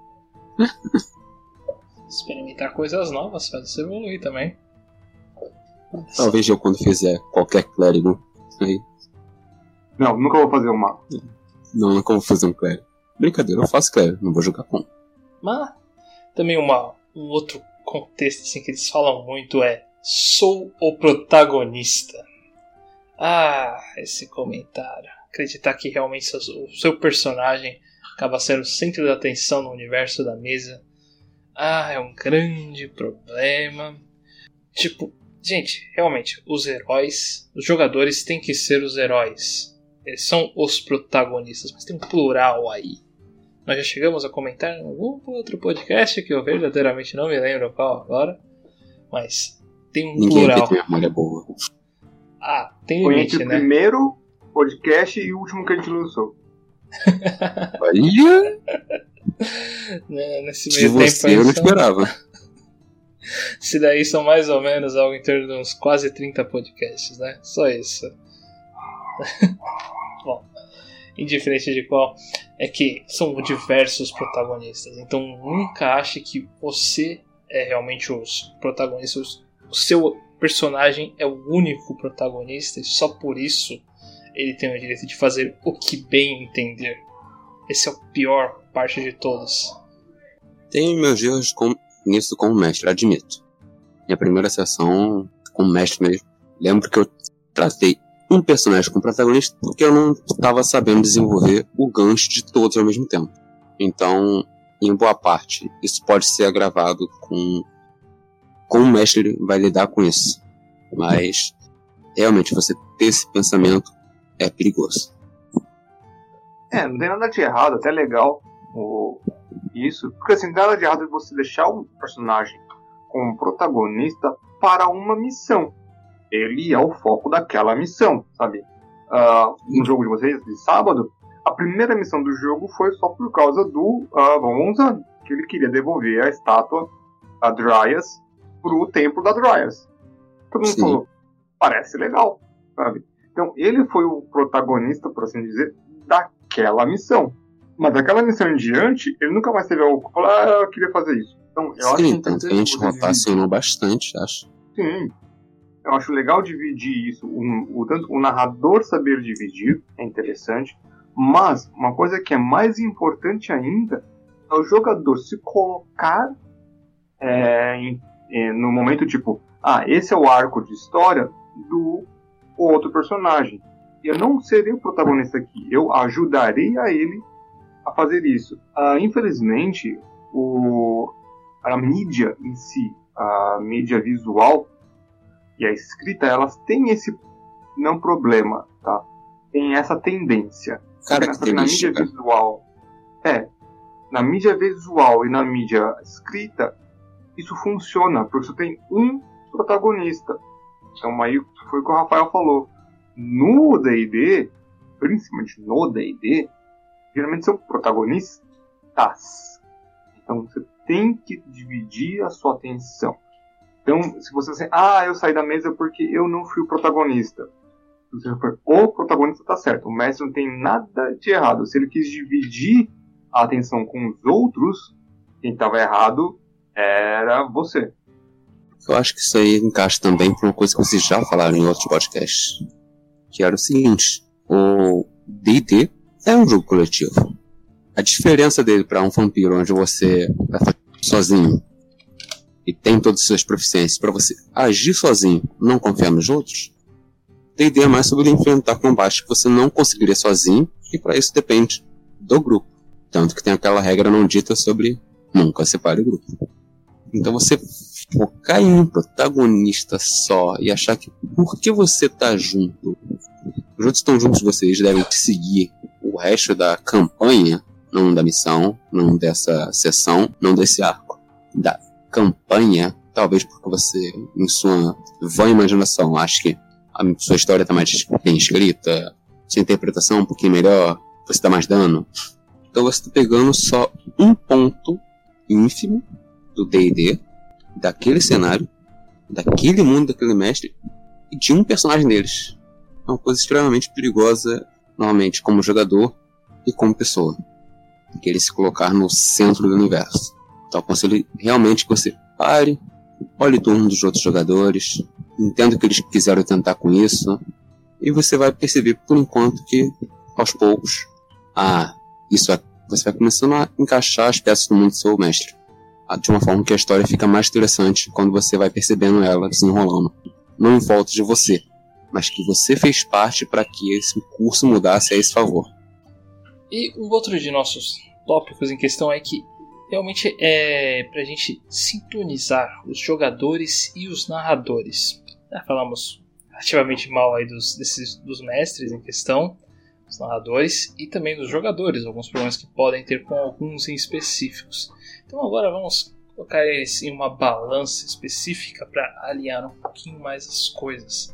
Experimentar coisas novas faz você evoluir também. Talvez eu quando fizer qualquer clérigo aí, Não, nunca vou fazer uma. não nunca vou fazer um clérigo. Brincadeira, eu faço clérigo, não vou jogar com. Mas também uma, um outro contexto assim, que eles falam muito é sou o protagonista. Ah, esse comentário. Acreditar que realmente o seu personagem acaba sendo o centro da atenção no universo da mesa. Ah, é um grande problema. Tipo, gente, realmente, os heróis, os jogadores têm que ser os heróis. Eles são os protagonistas, mas tem um plural aí. Nós já chegamos a comentar em algum outro podcast que eu verdadeiramente não me lembro qual agora. Mas tem um Ninguém plural. tem memória boa. Ah, tem Foi limite, entre o né? primeiro podcast e o último que a gente lançou. Olha, Né, Nesse de meio tempo você aí eu não são- esperava. Se daí são mais ou menos algo em torno de uns quase 30 podcasts, né? Só isso. Bom, indiferente de qual, é que são diversos protagonistas. Então nunca ache que você é realmente os protagonistas. O seu personagem é o único protagonista e só por isso ele tem o direito de fazer o que bem entender. Esse é o pior parte de todos. Tenho meus erros com, nisso como mestre, admito. Minha primeira sessão como mestre mesmo, lembro que eu tratei um personagem como protagonista porque eu não estava sabendo desenvolver o gancho de todos ao mesmo tempo. Então, em boa parte, isso pode ser agravado com como o mestre vai lidar com isso. Mas, realmente, você ter esse pensamento é perigoso. É, não tem nada de errado, até legal o, isso. Porque assim, não tem nada de errado você deixar um personagem como protagonista para uma missão. Ele é o foco daquela missão, sabe? Ah, no jogo de vocês, de sábado, a primeira missão do jogo foi só por causa do uh, Von Zan, que ele queria devolver a estátua a Dryas pro templo da Dryas. Todo mundo Sim. falou, parece legal, sabe? Então ele foi o protagonista, por assim dizer, daquela missão. Mas daquela missão em diante, ele nunca mais teve algo que falar, ah, eu queria fazer isso. Então, eu acho Sim, tanto que a gente rotacionou bastante, acho. Sim. Eu acho legal dividir isso. O, o, tanto o narrador saber dividir é interessante. Mas uma coisa que é mais importante ainda é o jogador se colocar é, em- é, no momento tipo, ah, esse é o arco de história do outro personagem. Eu não serei o protagonista aqui. Eu ajudarei a ele a fazer isso. Ah, infelizmente, o, a mídia em si, a mídia visual e a escrita, elas têm esse não problema, tá? Tem essa tendência. Que na mídia Característica. visual, é, na mídia visual e na mídia escrita, isso funciona, porque você tem um protagonista. Então aí foi o que o Rafael falou. No D&D, principalmente no D&D, geralmente são protagonistas. Então você tem que dividir a sua atenção. Então, se você assim, ah, eu saí da mesa porque eu não fui o protagonista. Se você for o protagonista, tá certo. O mestre não tem nada de errado. Se ele quis dividir a atenção com os outros, quem estava errado era você. Eu acho que isso aí encaixa também com uma coisa que vocês já falaram em outros podcasts. Que era o seguinte: o DD é um jogo coletivo. A diferença dele para um vampiro, onde você vai fazer sozinho e tem todas as suas proficiências para você agir sozinho, não confiar nos outros, D&D é mais sobre enfrentar combates que você não conseguiria sozinho e para isso depende do grupo. Tanto que tem aquela regra não dita sobre nunca separe o grupo. Então você focar em um protagonista só e achar que porque você tá junto, os outros estão juntos vocês devem te seguir o resto da campanha, não da missão, não dessa sessão, não desse arco, da campanha, talvez porque você, em sua vã imaginação, acha que a sua história está mais bem escrita, sua interpretação um pouquinho melhor, você dá mais dano. Então você está pegando só um ponto ínfimo do D&D, daquele cenário, daquele mundo, daquele mestre, e de um personagem deles. É uma coisa extremamente perigosa, normalmente, como jogador e como pessoa. Querer se colocar no centro do universo. Então aconselho realmente que você pare, olhe o turno dos outros jogadores, entenda o que eles quiseram tentar com isso, e você vai perceber por enquanto que, aos poucos, ah, isso é, você vai começando a encaixar as peças do mundo do seu mestre. De uma forma que a história fica mais interessante quando você vai percebendo ela desenrolando. Não em volta de você, mas que você fez parte para que esse curso mudasse a esse favor. E um outro de nossos tópicos em questão é que realmente é para a gente sintonizar os jogadores e os narradores. Já falamos ativamente mal aí dos, desses, dos mestres em questão, os narradores e também dos jogadores, alguns problemas que podem ter com alguns em específicos. Então agora vamos colocar eles em uma balança específica para alinhar um pouquinho mais as coisas.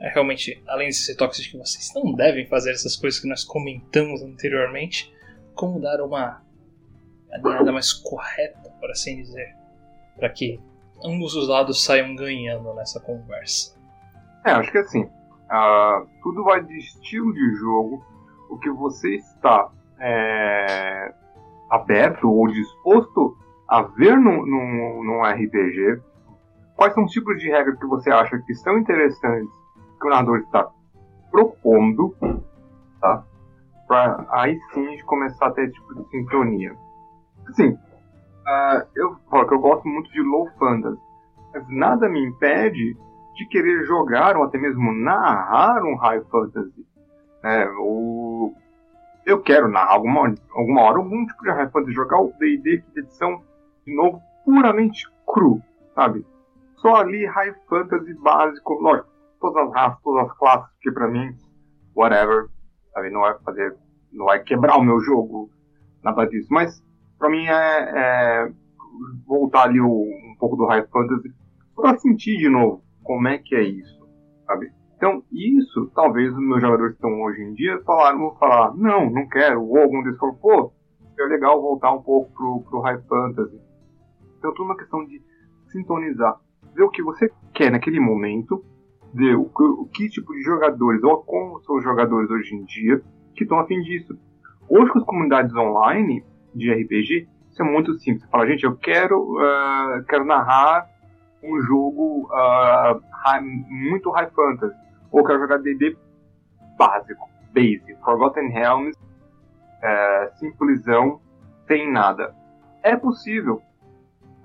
É, realmente, além de ser tóxico, que vocês não devem fazer essas coisas que nós comentamos anteriormente, como dar uma alinhada mais correta, por assim dizer, para que ambos os lados saiam ganhando nessa conversa. É, acho que assim, uh, tudo vai de estilo de jogo, o que você está é, aberto ou disposto a ver num, num, num RPG, quais são os tipos de regras que você acha que são interessantes que o narrador está propondo, tá? Para aí sim começar a ter esse tipo de sintonia. Assim, uh, eu falo que eu gosto muito de low fantasy, mas nada me impede de querer jogar ou até mesmo narrar um high fantasy. É, ou eu quero narrar alguma, alguma hora algum tipo de fantasy, jogar o D&D que edição de novo puramente cru, sabe? Só ali high fantasy básico, lógico, todas as raças, todas as classes, que pra mim, whatever, sabe? Não vai fazer, não vai quebrar o meu jogo, nada disso, mas para mim é, é, voltar ali o, um pouco do High Fantasy para sentir de novo como é que é isso, sabe? Então, isso, talvez os meus jogadores que estão hoje em dia falaram, vão falar, não, não quero, ou algum deles falou, pô, é legal voltar um pouco pro, pro High Fantasy. Então, tudo uma questão de sintonizar, ver o que você quer naquele momento, ver o, o que tipo de jogadores, ou como são os jogadores hoje em dia, que estão afim disso. Hoje, com as comunidades online, de RPG, isso é muito simples. Você fala, gente, eu quero, uh, quero narrar um jogo uh, high, muito high fantasy, ou quero jogar D&D básico, basic, Forgotten Realms, uh, simplesão, sem nada. É possível,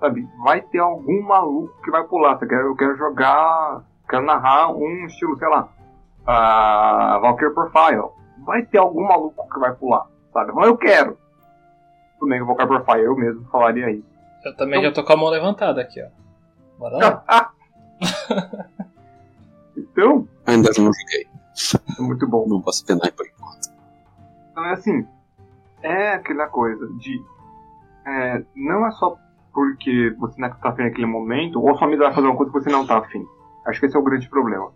sabe? Vai ter algum maluco que vai pular. Você quer, eu quero jogar, quero narrar um estilo, sei lá, uh, Valkyrie Profile. Vai ter algum maluco que vai pular, sabe? Mas eu quero tudo bem que eu por Fire, eu mesmo falaria isso. Eu também então... já tô com a mão levantada aqui, ó. Bora lá. então. Ainda não joguei. É muito bom. Não posso penar por enquanto. Então é assim. É aquela coisa de. É, não é só porque você não tá afim naquele momento, ou a sua mesa vai fazer uma coisa que você não tá afim. Acho que esse é o grande problema.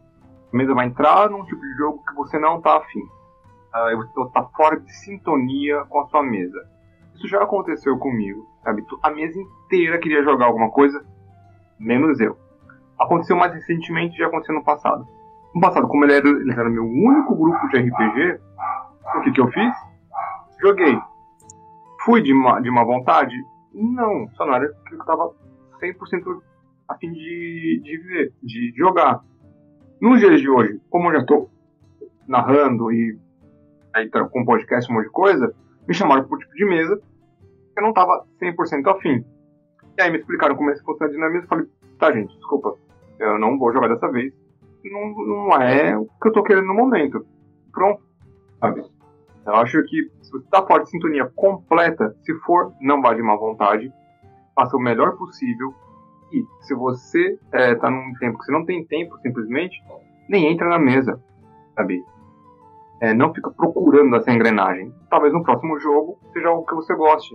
A mesa vai entrar num tipo de jogo que você não tá afim. uh, você está fora de sintonia com a sua mesa. Isso já aconteceu comigo, sabe? A mesa inteira queria jogar alguma coisa, menos eu. Aconteceu mais recentemente, já aconteceu no passado. No passado, como ele era, ele era meu único grupo de RPG, o que, que eu fiz? Joguei. Fui de má, de má vontade? Não, só não era que eu estava 100% a fim de, de ver, de jogar. Nos dias de hoje, como eu já estou narrando e aí, com podcast, um monte de coisa, me chamaram para o tipo de mesa eu não estava 100% afim. E aí me explicaram como é que funciona a dinamismo e falei, tá gente, desculpa, eu não vou jogar dessa vez. Não, não é o que eu tô querendo no momento. Pronto, sabe? Eu acho que se você tá fora de sintonia completa, se for, não vá de má vontade, faça o melhor possível. E se você é, tá num tempo que você não tem tempo, simplesmente, nem entra na mesa, sabe? É, não fica procurando essa engrenagem. Talvez no próximo jogo seja algo que você goste.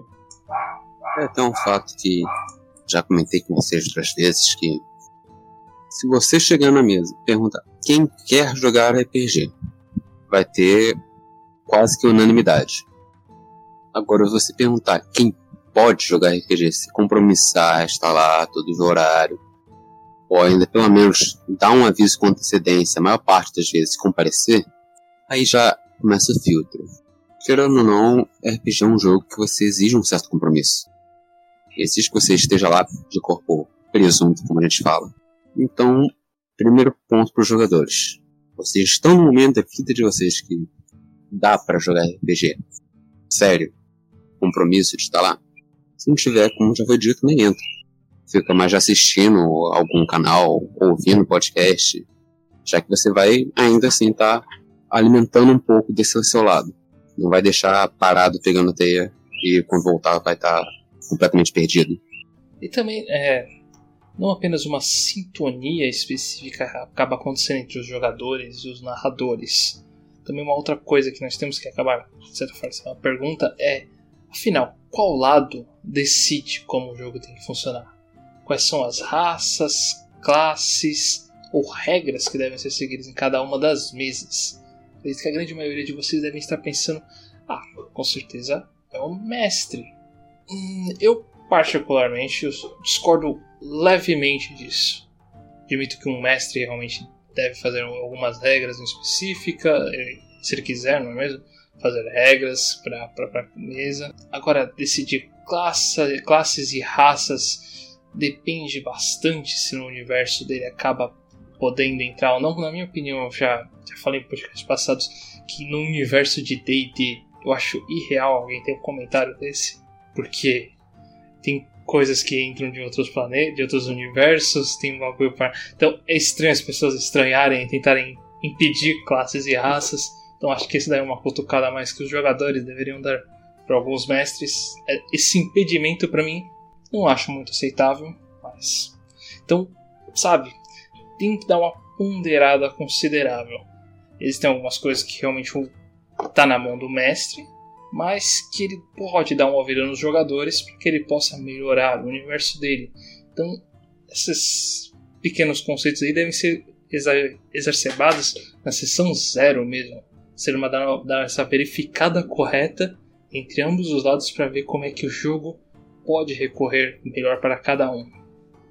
É até um fato que já comentei com vocês outras vezes que se você chegar na mesa e perguntar quem quer jogar RPG, vai ter quase que unanimidade. Agora, se você perguntar quem pode jogar RPG, se compromissar, estar lá todo o horário, ou ainda pelo menos dar um aviso com antecedência, a maior parte das vezes comparecer, aí já começa o filtro. Querendo ou não, RPG é um jogo que você exige um certo compromisso. Exige que você esteja lá de corpo presunto, como a gente fala. Então, primeiro ponto para os jogadores. Vocês estão no momento da vida de vocês que dá para jogar RPG. Sério. Compromisso de estar lá. Se não tiver, como já foi dito, nem entra. Fica mais assistindo algum canal, ouvindo podcast, já que você vai ainda assim estar tá alimentando um pouco desse seu lado. Não vai deixar parado pegando teia e quando voltar vai estar tá completamente perdido. E também, é, não apenas uma sintonia específica acaba acontecendo entre os jogadores e os narradores. Também uma outra coisa que nós temos que acabar, de forma, uma pergunta é, afinal, qual lado decide como o jogo tem que funcionar? Quais são as raças, classes ou regras que devem ser seguidas em cada uma das mesas? Acredito que a grande maioria de vocês devem estar pensando: ah, com certeza é o mestre. Hum, eu, particularmente, eu discordo levemente disso. Admito que um mestre realmente deve fazer algumas regras em específica, se ele quiser, não é mesmo? Fazer regras para a mesa. Agora, decidir classe, classes e raças depende bastante se no universo dele acaba podendo entrar ou não. Na minha opinião, eu já, já falei em podcasts passados que no universo de D&D eu acho irreal alguém ter um comentário desse, porque tem coisas que entram de outros planetas, de outros universos, tem um bagulho para... Então é estranho as pessoas estranharem tentarem impedir classes e raças. Então acho que esse daí é uma cutucada a mais que os jogadores deveriam dar para alguns mestres. É, esse impedimento para mim não acho muito aceitável, mas então, sabe, tem que dar uma ponderada considerável. Existem algumas coisas que realmente tá na mão do mestre, mas que ele pode dar uma ouvida nos jogadores para que ele possa melhorar o universo dele. Então, esses pequenos conceitos aí devem ser exacerbados na sessão zero mesmo. Ser uma dar essa verificada correta entre ambos os lados para ver como é que o jogo pode recorrer melhor para cada um.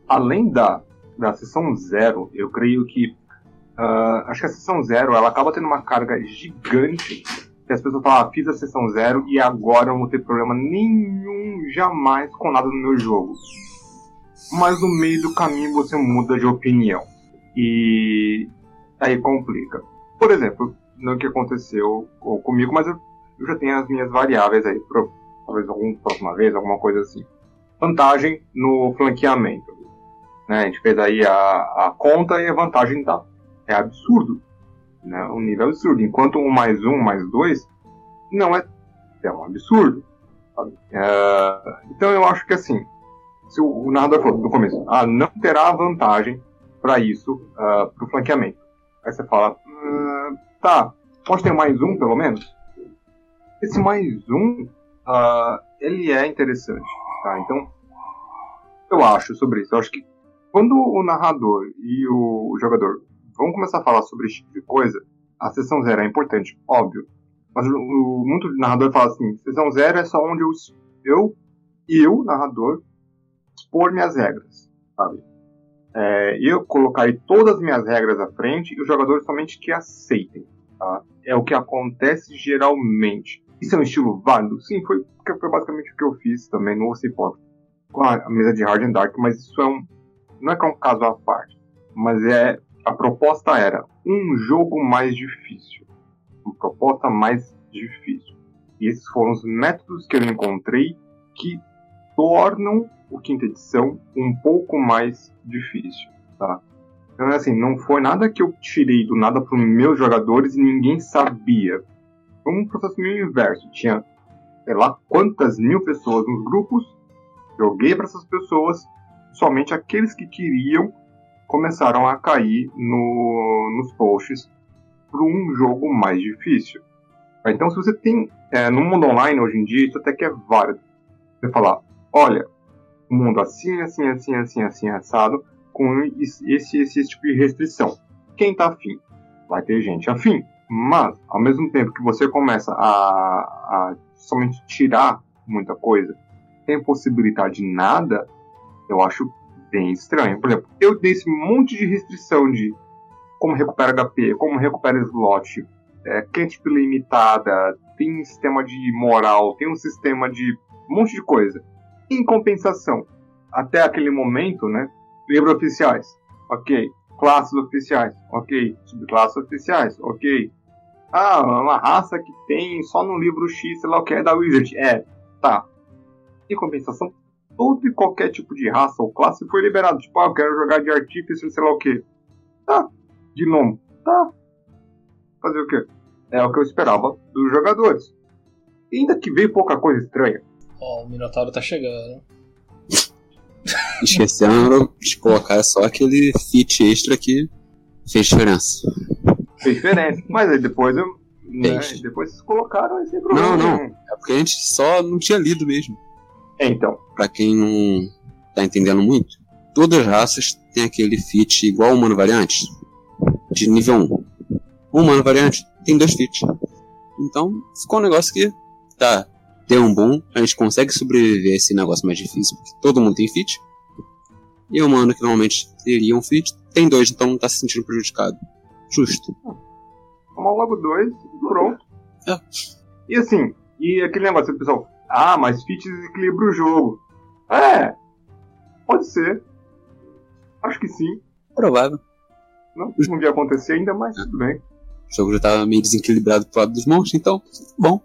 Além da da sessão zero, eu creio que. Uh, acho que a sessão zero ela acaba tendo uma carga gigante. Que as pessoas falam, ah, fiz a sessão zero e agora eu não vou ter problema nenhum, jamais com nada no meu jogo. Mas no meio do caminho você muda de opinião. E aí complica. Por exemplo, não que aconteceu comigo, mas eu, eu já tenho as minhas variáveis aí, pra, talvez alguma próxima vez, alguma coisa assim. Vantagem no flanqueamento. Né? A gente fez aí a, a conta e a vantagem tá. É absurdo. Né? Um nível absurdo. Enquanto um mais um mais dois não é, um absurdo. É, então eu acho que assim, se o, o narrador falou no começo, ah, não terá vantagem para isso, uh, ah, para o flanqueamento. Aí você fala, uh, tá, pode ter mais um pelo menos? Esse mais um, uh, ele é interessante, tá? Então, eu acho sobre isso. Eu acho que quando o narrador e o jogador vão começar a falar sobre esse tipo de coisa, a sessão zero é importante, óbvio. Mas o, muito narrador fala assim: sessão zero é só onde eu, eu, eu narrador, expor minhas regras, sabe? É, eu colocarei todas as minhas regras à frente e os jogadores somente que aceitem. Tá? É o que acontece geralmente. Isso é um estilo válido? Sim, foi, foi basicamente o que eu fiz também no Ocipop com a mesa de Hard and Dark, mas isso é um. Não é que é um caso à parte, mas é. A proposta era um jogo mais difícil. Uma proposta mais difícil. E esses foram os métodos que eu encontrei que tornam o quinta edição um pouco mais difícil, tá? Então, assim, não foi nada que eu tirei do nada para os meus jogadores e ninguém sabia. Foi um processo meio inverso. Tinha, sei lá, quantas mil pessoas nos grupos, joguei para essas pessoas, somente aqueles que queriam começaram a cair no, nos posts para um jogo mais difícil. Então, se você tem, é, no mundo online hoje em dia, isso até que é válido. Você falar, olha, o mundo assim, assim, assim, assim, assim, assado, com esse, esse, tipo de restrição. Quem tá afim? Vai ter gente afim. Mas, ao mesmo tempo que você começa a, a somente tirar muita coisa, sem possibilidade de nada, eu acho bem estranho. Por exemplo, eu dei esse monte de restrição de como recupera HP, como recupera slot, é, cantrip limitada, tem um sistema de moral, tem um sistema de um monte de coisa. Em compensação, até aquele momento, né? Livros oficiais, ok. Classes oficiais, ok. Subclasses oficiais, ok. Ah, uma raça que tem só no livro X, sei lá o que, é da Wizard. É, tá. Em compensação, todo e qualquer tipo de raça ou classe foi liberado. Tipo, ah, eu quero jogar de artífice, sei lá o que. Tá. De novo. Tá. Fazer o quê? É o que eu esperava dos jogadores. E ainda que veio pouca coisa estranha. Ó, oh, o Minotauro tá chegando. Esquecendo de colocar só aquele feat extra que fez diferença. Fez diferença. Mas aí depois eu. Né, depois vocês colocaram esse problema. Não, não. É porque a gente só não tinha lido mesmo. É, então. Pra quem não tá entendendo muito, todas as raças têm aquele feat igual ao humano variante. De nível 1. O humano variante tem dois feats. Então, ficou um negócio que tá ter um boom, a gente consegue sobreviver a esse negócio mais difícil, porque todo mundo tem fit. E o humano que normalmente teria um fit, tem dois, então não tá se sentindo prejudicado. Justo. Toma logo dois pronto. É. E assim, e aquele negócio, pessoal, ah, mas fit desequilibra o jogo. É, pode ser. Acho que sim. Provável. Não, não devia acontecer ainda, mas tudo bem. O jogo já tava meio desequilibrado pro lado dos monstros, então, bom.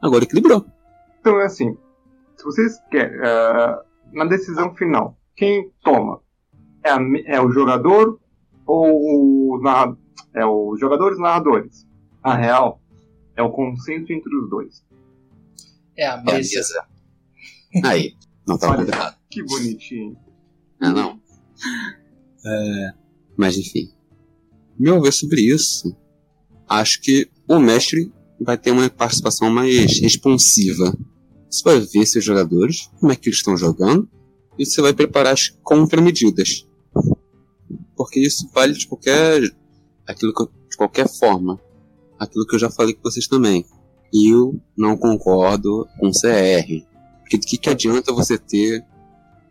Agora equilibrou. Então é assim, se vocês querem, uh, na decisão final, quem toma? É, a, é o jogador ou os é os jogadores narradores? A real é o consenso entre os dois. É a mesa. É a mesa. Aí, não tá Olha, errado. Que bonitinho. É, não. É, mas enfim. Meu ver sobre isso, acho que o mestre vai ter uma participação mais responsiva. Você vai ver seus jogadores, como é que eles estão jogando, e você vai preparar as contramedidas. Porque isso vale de qualquer, aquilo que, de qualquer forma. Aquilo que eu já falei com vocês também. Eu não concordo com CR. Porque do que, que adianta você ter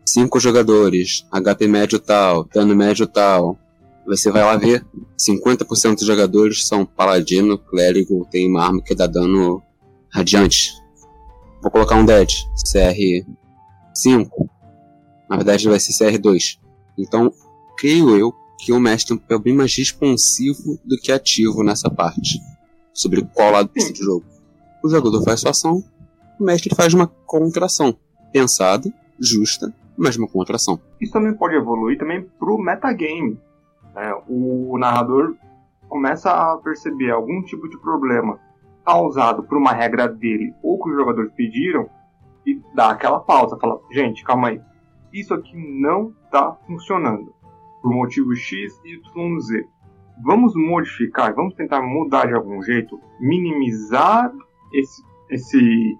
cinco jogadores, HP médio tal, dano médio tal, você vai lá ver, 50% dos jogadores são paladino, clérigo, tem uma arma que dá dano radiante. Vou colocar um dead, CR5. Na verdade vai ser CR2. Então, creio eu que o mestre tem um papel bem mais responsivo do que ativo nessa parte. Sobre qual lado do jogo. O jogador faz sua ação, o mestre faz uma contração. Pensada, justa, mas uma contração. Isso também pode evoluir também pro metagame é, o narrador começa a perceber algum tipo de problema causado por uma regra dele ou que os jogadores pediram e dá aquela pausa, fala, gente, calma aí, isso aqui não está funcionando por motivo X, Y, Z. Vamos modificar, vamos tentar mudar de algum jeito, minimizar esse, esse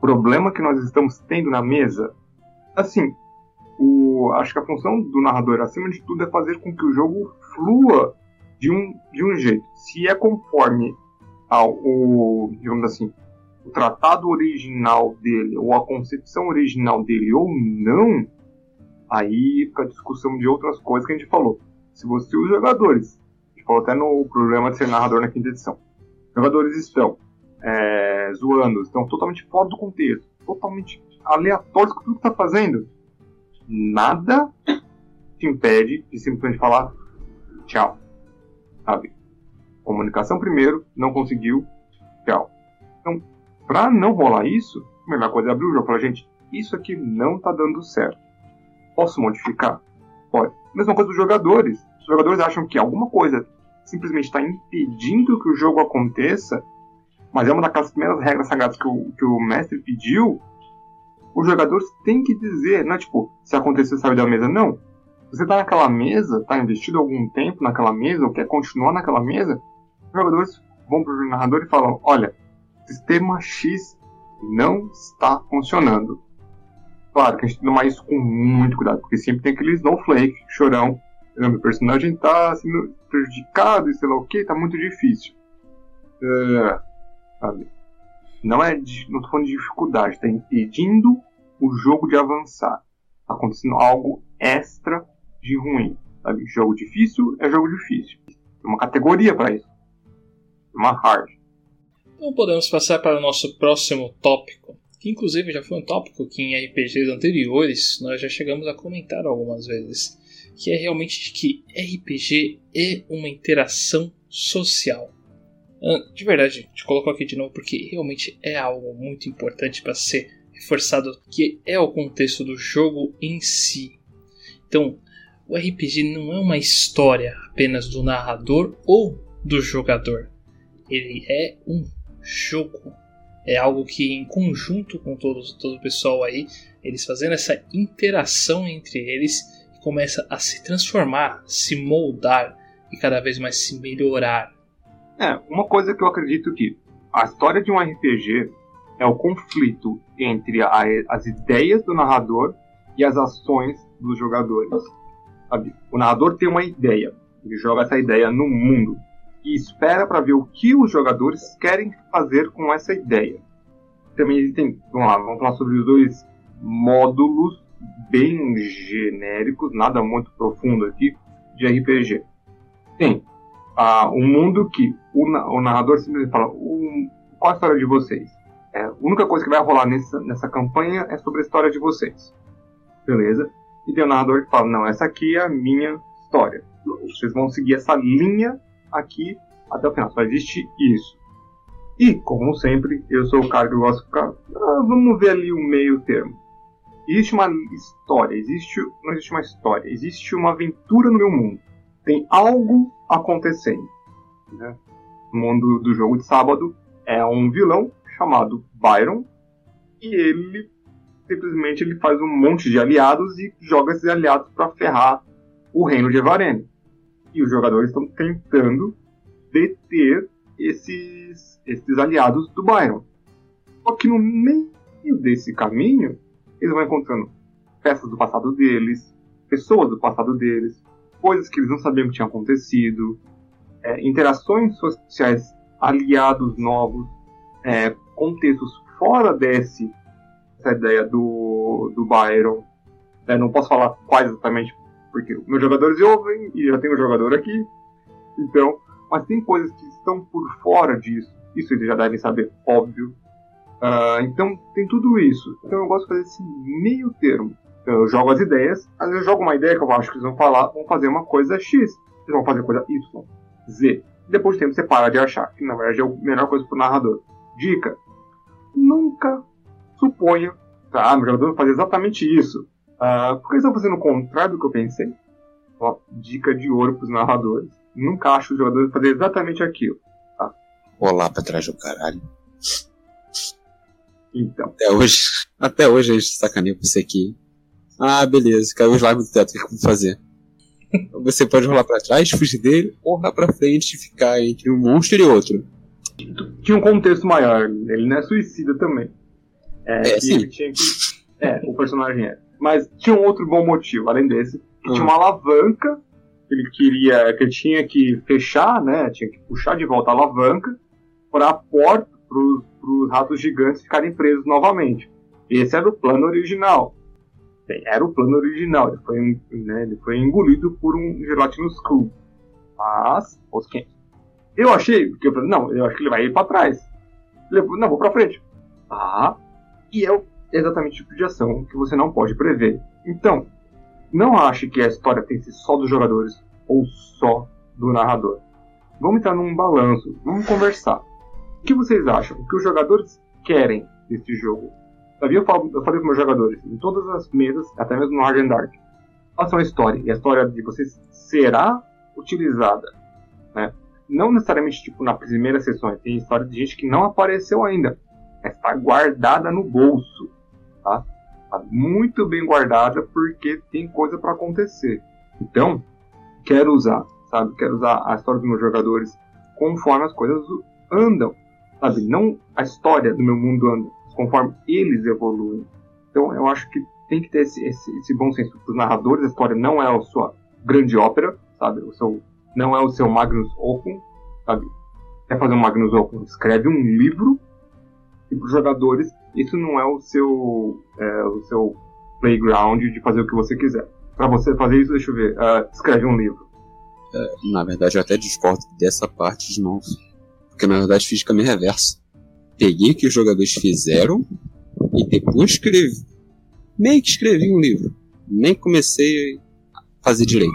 problema que nós estamos tendo na mesa. Assim, o, acho que a função do narrador, acima de tudo, é fazer com que o jogo flua de um, de um jeito. Se é conforme ah, o, digamos assim, o tratado original dele, ou a concepção original dele ou não, aí fica a discussão de outras coisas que a gente falou. Se você, os jogadores, a gente falou até no problema de ser narrador na quinta edição, jogadores estão é, zoando, estão totalmente fora do contexto, totalmente aleatórios com tudo que está fazendo, nada te impede de simplesmente falar tchau. Sabe? Comunicação primeiro, não conseguiu, tchau. Então, para não rolar isso, a melhor coisa é abrir o jogo e falar, gente, isso aqui não tá dando certo. Posso modificar? Pode. Mesma coisa dos jogadores. Os jogadores acham que alguma coisa simplesmente está impedindo que o jogo aconteça, mas é uma daquelas primeiras regras sagradas que o, que o mestre pediu. Os jogadores têm que dizer, não é tipo, se acontecer, sair da mesa. Não. Você está naquela mesa, está investido algum tempo naquela mesa, ou quer continuar naquela mesa, os jogadores vão para o narrador e falam: olha, sistema X não está funcionando. Claro que a gente tem que tomar isso com muito cuidado, porque sempre tem aquele snowflake, chorão. Meu personagem está sendo prejudicado e sei lá o que, está muito difícil. Uh, sabe? Não é de, não falando de dificuldade, está impedindo o jogo de avançar. Está acontecendo algo extra de ruim. Sabe? Jogo difícil é jogo difícil. Tem uma categoria para isso. Uma hard. Então podemos passar para o nosso próximo tópico, que inclusive já foi um tópico que em RPGs anteriores nós já chegamos a comentar algumas vezes, que é realmente que RPG é uma interação social. Ah, de verdade, te coloco aqui de novo porque realmente é algo muito importante para ser reforçado, que é o contexto do jogo em si. Então, o RPG não é uma história apenas do narrador ou do jogador. Ele é um jogo. É algo que, em conjunto com todos, todo o pessoal aí, eles fazendo essa interação entre eles, começa a se transformar, se moldar e cada vez mais se melhorar. É, uma coisa que eu acredito que a história de um RPG é o conflito entre a, as ideias do narrador e as ações dos jogadores. Sabe? O narrador tem uma ideia, ele joga essa ideia no mundo e espera para ver o que os jogadores querem fazer com essa ideia. Também existem, vamos lá, vamos falar sobre os dois módulos bem genéricos, nada muito profundo aqui, de RPG. Tem uh, um mundo que o, o narrador simplesmente fala: um, qual a história de vocês? É, a única coisa que vai rolar nessa, nessa campanha é sobre a história de vocês. Beleza? E tem o narrador que fala: não, essa aqui é a minha história. Vocês vão seguir essa linha aqui até o final. Só existe isso. E, como sempre, eu sou o cara que gosta de ficar. Ah, vamos ver ali o meio termo. Existe uma história, existe, não existe uma história, existe uma aventura no meu mundo. Tem algo acontecendo. Né? No mundo do jogo de sábado é um vilão chamado Byron e ele simplesmente ele faz um monte de aliados e joga esses aliados para ferrar o reino de Evarene e os jogadores estão tentando deter esses, esses aliados do Byron. Só que no meio desse caminho, eles vão encontrando peças do passado deles, pessoas do passado deles, coisas que eles não sabiam que tinham acontecido, é, interações sociais, aliados novos, é, contextos fora desse essa ideia do, do Byron. É, não posso falar quais exatamente porque meus jogadores ouvem e já tem um jogador aqui. Então, mas tem coisas que estão por fora disso. Isso eles já devem saber, óbvio. Uh, então tem tudo isso. Então eu gosto de fazer esse meio termo. Eu jogo as ideias, às vezes eu jogo uma ideia que eu acho que eles vão falar, vão fazer uma coisa X, eles vão fazer coisa Y, Z. Depois de tempo você para de achar, que na verdade é a melhor coisa para o narrador. Dica: nunca suponha, tá? Meu jogador vai fazer exatamente isso. Uh, por que estão fazendo o contrário do que eu pensei? Ó, dica de ouro para os narradores. Nunca acho o jogador fazer exatamente aquilo. Tá? Rolar pra trás do caralho. Então. Até hoje, até hoje a gente sacaneia com isso aqui. Ah, beleza, caiu os lábios do teto, o que eu vou fazer? Você pode rolar para trás, fugir dele, ou rolar pra frente e ficar entre um monstro e outro. Tinha um contexto maior, ele não é suicida também. É, é sim. Que... É, o personagem é. Mas tinha um outro bom motivo, além desse, que tinha uma alavanca que ele queria, que ele tinha que fechar, né? Tinha que puxar de volta a alavanca para a porta para os ratos gigantes ficarem presos novamente. Esse era o plano original. Era o plano original. Ele foi, né, ele foi engolido por um Gelatinous Crew. Mas, os quem? Eu achei, porque eu falei, não, eu acho que ele vai ir para trás. Ele, não, vou para frente. Ah, e é exatamente o tipo de ação que você não pode prever. Então, não ache que a história tem que ser só dos jogadores ou só do narrador. Vamos entrar num balanço, vamos conversar. O que vocês acham? O que os jogadores querem desse jogo? Sabia? Eu, falei com meus jogadores, em todas as mesas, até mesmo no Hard and Dark. Façam a história, e a história de vocês será utilizada. Né? Não necessariamente tipo nas primeiras sessões, tem história de gente que não apareceu ainda, está guardada no bolso. Tá? Tá muito bem guardada porque tem coisa para acontecer. Então, quero usar, sabe? Quero usar a história dos meus jogadores conforme as coisas andam, sabe? Não a história do meu mundo anda, conforme eles evoluem. Então, eu acho que tem que ter esse, esse, esse bom senso para os narradores. A história não é a sua grande ópera, sabe? O seu, não é o seu Magnus Opus, sabe? Quer fazer um Magnus Opus? Escreve um livro e para os jogadores isso não é o seu é, o seu playground de fazer o que você quiser. Para você fazer isso, deixa eu ver, uh, escreve um livro. É, na verdade, eu até discordo dessa parte de novo, porque na verdade fiz caminho reverso. Peguei o que os jogadores fizeram e depois escrevi. Meio que escrevi um livro. Nem comecei a fazer direito.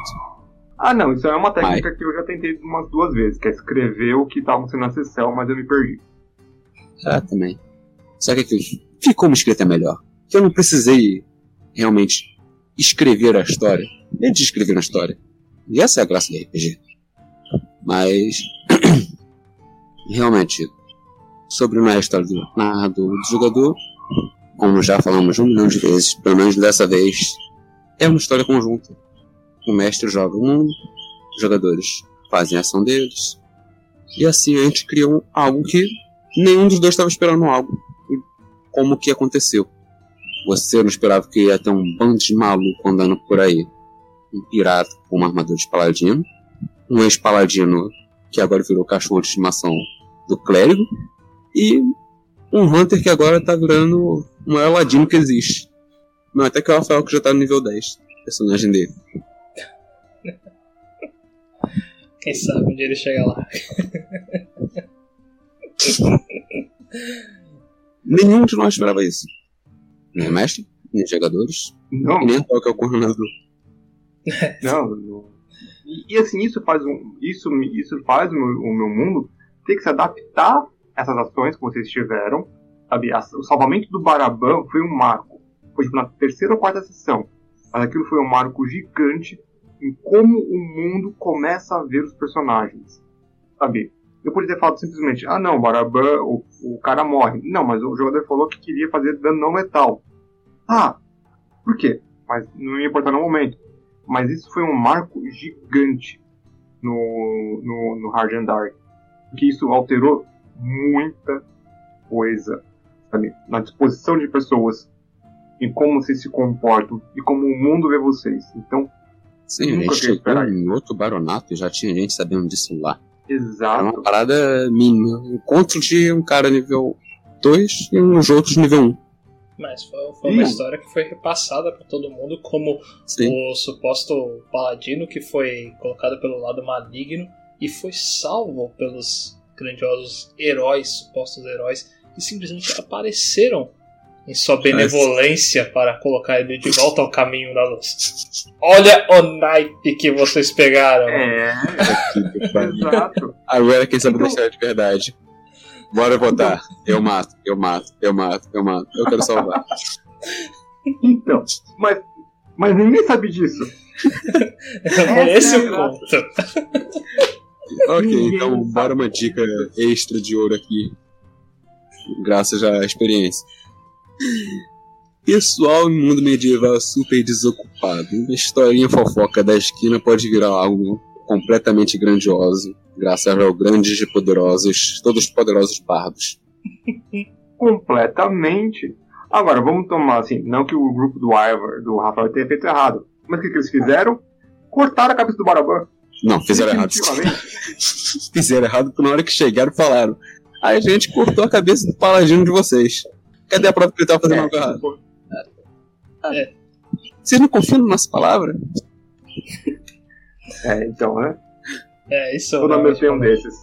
Ah, não, isso é uma técnica mas... que eu já tentei umas duas vezes, que é escrever o que estava sendo na sessão, mas eu me perdi. Ah, também. Só que ficou uma escrita melhor. Que eu não precisei realmente escrever a história. Eles escreveram a história. E essa é a graça do RPG. Mas. realmente, sobre a história do narrador do jogador, como já falamos um milhão de vezes, pelo menos dessa vez, é uma história conjunta. O mestre joga o mundo, os jogadores fazem a ação deles, e assim a gente cria um, algo que nenhum dos dois estava esperando algo como que aconteceu. Você não esperava que ia ter um bando de maluco andando por aí. Um pirata com uma armadura de paladino. Um ex-paladino que agora virou cachorro de estimação do clérigo. E um Hunter que agora tá virando o maior ladino que existe. Não, até que o Rafael que já tá no nível 10. Personagem dele. Quem sabe onde ele chega lá. Nenhum de nós esperava isso. Nem o mestre, nem os jogadores, não. nem o que é o coordenador. não, não. E, e, assim, isso faz, um, isso, isso faz o meu, o meu mundo ter que se adaptar essas ações que vocês tiveram. Sabe? O salvamento do Baraban foi um marco. Foi tipo, na terceira ou quarta sessão. Mas aquilo foi um marco gigante em como o mundo começa a ver os personagens. Sabe? Eu poderia ter falado simplesmente, ah não, Baraban, o, o cara morre. Não, mas o jogador falou que queria fazer dano não letal. Ah, por quê? Mas não ia importar no momento. Mas isso foi um marco gigante no, no, no Hard and Dark. Que isso alterou muita coisa. Sabe? Na disposição de pessoas, em como vocês se comportam e como o mundo vê vocês. Então, Sim, a gente chegou em outro baronato e já tinha gente sabendo disso lá. Exato. É uma parada mínima. Encontro de um cara nível 2 e uns outros nível 1. Mas foi, foi uma história que foi repassada para todo mundo como Sim. o suposto paladino que foi colocado pelo lado maligno e foi salvo pelos grandiosos heróis, supostos heróis, que simplesmente apareceram em sua benevolência para colocar ele de volta ao caminho da luz. Olha o naipe que vocês pegaram. É, exato. Agora quem sabe deixar de verdade. Bora votar. Eu mato, eu mato, eu mato, eu mato. Eu quero salvar. Então, mas, mas ninguém sabe disso. é esse o ponto. Ok, então bora uma dica extra de ouro aqui. Graças à experiência. Pessoal em mundo medieval super desocupado. Uma historinha fofoca da esquina pode virar algo completamente grandioso, graças aos grandes e poderosos, todos poderosos bardos. completamente. Agora, vamos tomar assim, não que o grupo do Ivor, do Rafael tenha feito errado, mas o que, que eles fizeram? Cortaram a cabeça do Baraban. Não, fizeram errado. fizeram errado porque na hora que chegaram falaram: A gente cortou a cabeça do paladino de vocês. Cadê a prova que ele tava fazendo É, algo errado? tipo, Vocês não confiam na nossa palavra? é, então, né? É, isso Todo realmente tem um desses.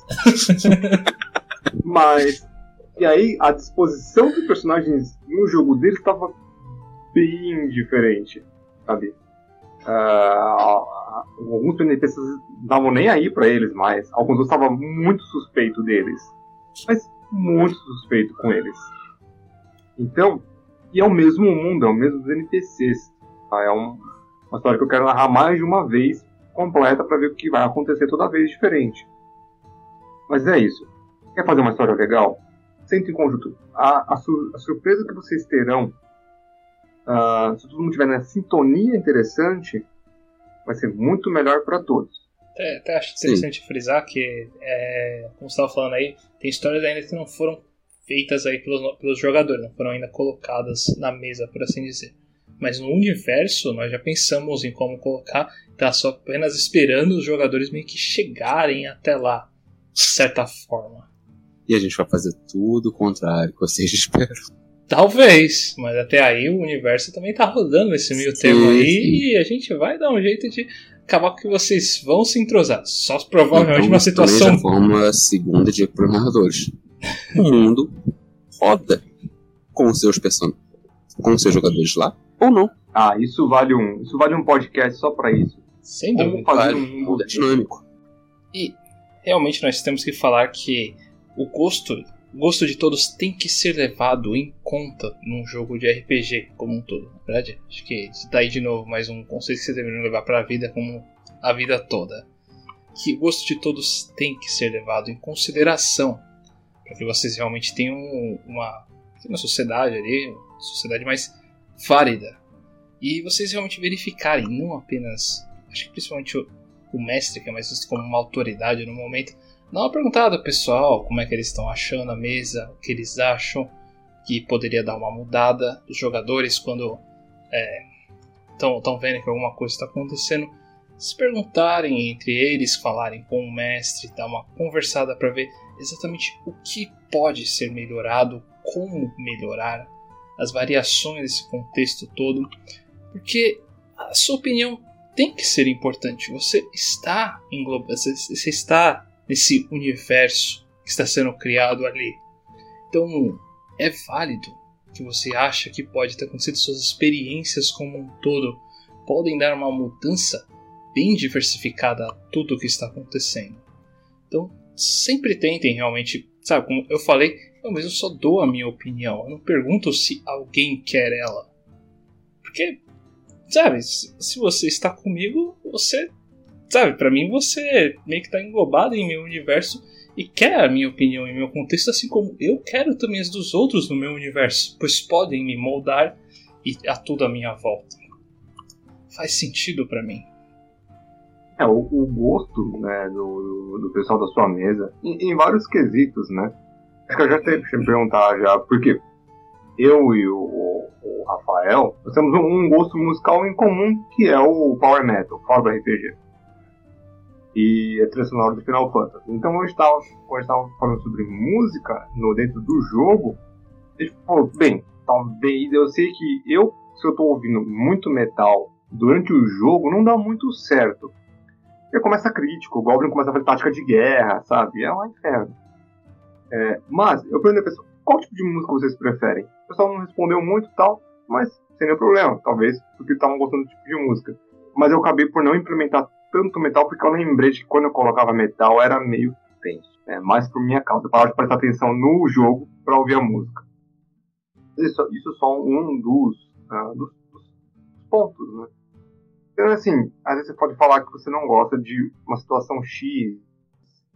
Mas. E aí, a disposição dos personagens no jogo dele estava bem diferente, sabe? Ah, alguns NPCs não estavam nem aí pra eles mais. Alguns eu estava muito suspeito deles. Mas muito suspeito com eles. Então, e é o mesmo mundo, é o mesmo dos NPCs. tá? É um- uma história que eu quero narrar mais de uma vez completa para ver o que vai acontecer toda vez diferente. Mas é isso. Quer fazer uma história legal? Sente em conjunto. A, a, a surpresa que vocês terão, ah, se todo mundo tiver na sintonia interessante, vai ser muito melhor para todos. Até, até acho interessante frisar que, é, como você estava falando aí, tem histórias ainda que não foram feitas aí pelos, pelos jogadores, não foram ainda colocadas na mesa, por assim dizer. Mas no universo, nós já pensamos em como colocar, tá só apenas esperando os jogadores meio que chegarem até lá, de certa forma. E a gente vai fazer tudo o contrário que vocês esperam. Talvez, mas até aí o universo também tá rodando esse meio Sim, termo aí sim. e a gente vai dar um jeito de acabar com que vocês vão se entrosar. Só provavelmente Então, uma situação já forma a segunda os narradores. O mundo roda com os seus person... com os seus jogadores lá ou não. Ah, isso vale um, isso vale um podcast só para isso. Sem Como dúvida. fazer um mundo é dinâmico. E realmente nós temos que falar que o gosto, o gosto de todos tem que ser levado em conta num jogo de RPG como um todo, na verdade? Acho que daí de novo mais um conceito que vocês deveriam levar para a vida como a vida toda. Que o gosto de todos tem que ser levado em consideração para que vocês realmente tenham uma, uma sociedade ali, uma sociedade mais válida. E vocês realmente verificarem, não apenas, acho que principalmente o, o mestre, que é mais visto como uma autoridade no momento, dá uma perguntada pessoal como é que eles estão achando a mesa, o que eles acham que poderia dar uma mudada. Os jogadores, quando estão vendo que alguma coisa está acontecendo, se perguntarem entre eles, falarem com o mestre, dar uma conversada para ver exatamente o que pode ser melhorado, como melhorar, as variações desse contexto todo, porque a sua opinião tem que ser importante. Você está englobado, você está nesse universo que está sendo criado ali. Então é válido que você acha que pode ter acontecido, suas experiências como um todo podem dar uma mudança bem diversificada a tudo o que está acontecendo. Então sempre tentem realmente, sabe, como eu falei, eu mesmo só dou a minha opinião, eu não pergunto se alguém quer ela. Porque sabe, se você está comigo, você, sabe, pra mim você meio que tá englobado em meu universo e quer a minha opinião em meu contexto, assim como eu quero também as dos outros no meu universo, pois podem me moldar e a tudo à minha volta. Faz sentido pra mim. É, o, o gosto né, do, do, pessoal da sua mesa, em, em vários quesitos, né? Acho que eu já sei eu perguntar já, porque eu e o, o- o Rafael, nós temos um, um gosto musical em comum, que é o Power Metal, fora do RPG. E a trilha sonora do Final Fantasy. Então, estava quando tava falando sobre música no, dentro do jogo, gente falou, bem, talvez eu sei que eu, se eu tô ouvindo muito metal durante o jogo, não dá muito certo. Porque começa crítico, o Goblin começa a fazer tática de guerra, sabe? É um inferno. É, mas, eu perguntei a pessoa, qual tipo de música vocês preferem? O pessoal não respondeu muito tal, mas sem nenhum problema. Talvez porque estavam gostando do tipo de música. Mas eu acabei por não implementar tanto metal, porque eu lembrei de que quando eu colocava metal era meio tenso. É, mais por minha causa. Eu parava de prestar atenção no jogo pra ouvir a música. Isso, isso é só um dos, ah, dos, dos pontos, né? Então, assim, às vezes você pode falar que você não gosta de uma situação X,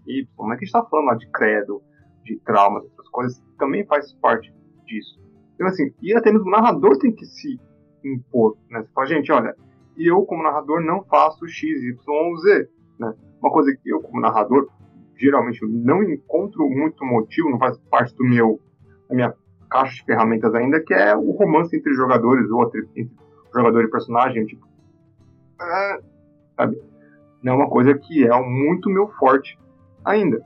Y, mas que a gente tá falando lá de credo, de traumas, outras coisas, também faz parte disso. Então, assim, e até mesmo o narrador tem que se impor, né? Você fala, gente, olha, eu como narrador não faço X, Y Z, né? Uma coisa que eu como narrador, geralmente não encontro muito motivo, não faz parte do meu, da minha caixa de ferramentas ainda, que é o romance entre jogadores, ou entre, entre jogador e personagem, tipo, ah, sabe? Não é uma coisa que é muito meu forte ainda.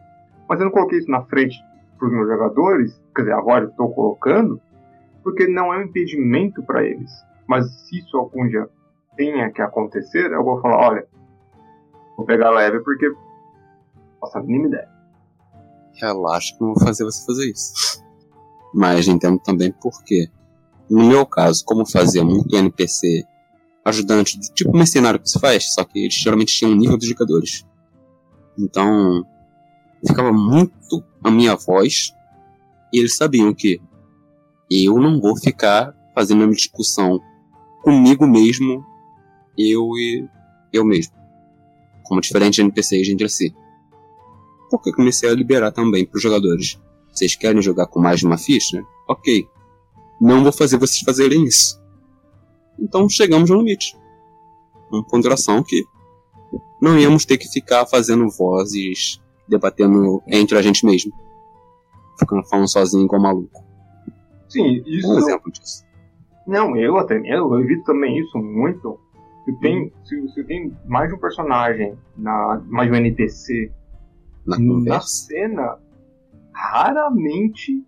Mas eu não coloquei isso na frente para os meus jogadores, quer dizer, agora estou colocando, porque não é um impedimento para eles. Mas se isso algum dia tenha que acontecer, eu vou falar, olha, vou pegar leve porque faço a mínima ideia. Relaxa que não vou fazer você fazer isso. Mas entendo também porque, no meu caso, como fazia muito NPC ajudante, do tipo mercenário que você faz, só que eles geralmente tinham um nível dos jogadores. Então, ficava muito a minha voz e eles sabiam que eu não vou ficar fazendo uma discussão comigo mesmo, eu e eu mesmo. Como diferente de NPCs entre si. Porque comecei a liberar também para os jogadores. Vocês querem jogar com mais de uma ficha? Ok. Não vou fazer vocês fazerem isso. Então chegamos no limite. Uma ponderação que não íamos ter que ficar fazendo vozes, debatendo entre a gente mesmo. Ficando falando sozinho igual maluco. Sim, isso. Um exemplo disso. Não, eu até eu evito também isso muito. Se tem, se, se tem mais de um personagem, na, mais de um NPC Na na cena, raramente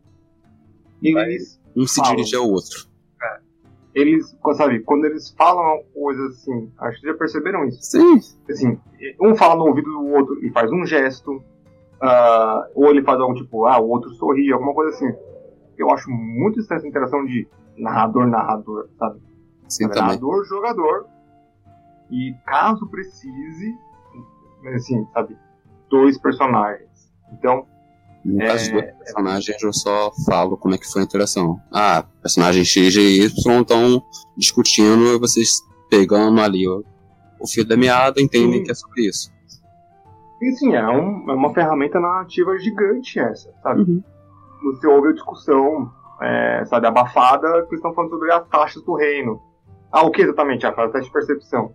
eles, Um se dirige ao outro. eles, sabe, quando eles falam coisas assim, acho que já perceberam isso. Sim. Assim, um fala no ouvido do outro e faz um gesto, ah, ou ele faz algo tipo, ah, o outro sorri, alguma coisa assim. Eu acho muito estranha essa interação de narrador-narrador, sabe? Sim, também. Narrador-jogador. E caso precise, assim, sabe, dois personagens. Então, No É, caso do personagem, eu só falo como é que foi a interação. Ah, personagem X e Y estão discutindo e vocês pegando ali o, o fio da meada entendem Sim. que é sobre isso. e sim, é, um- é uma ferramenta narrativa gigante essa, sabe? Uhum. Você ouve a discussão, é, sabe, abafada, que eles estão falando sobre as taxas do reino. Ah, o que exatamente? Ah, a taxa de percepção.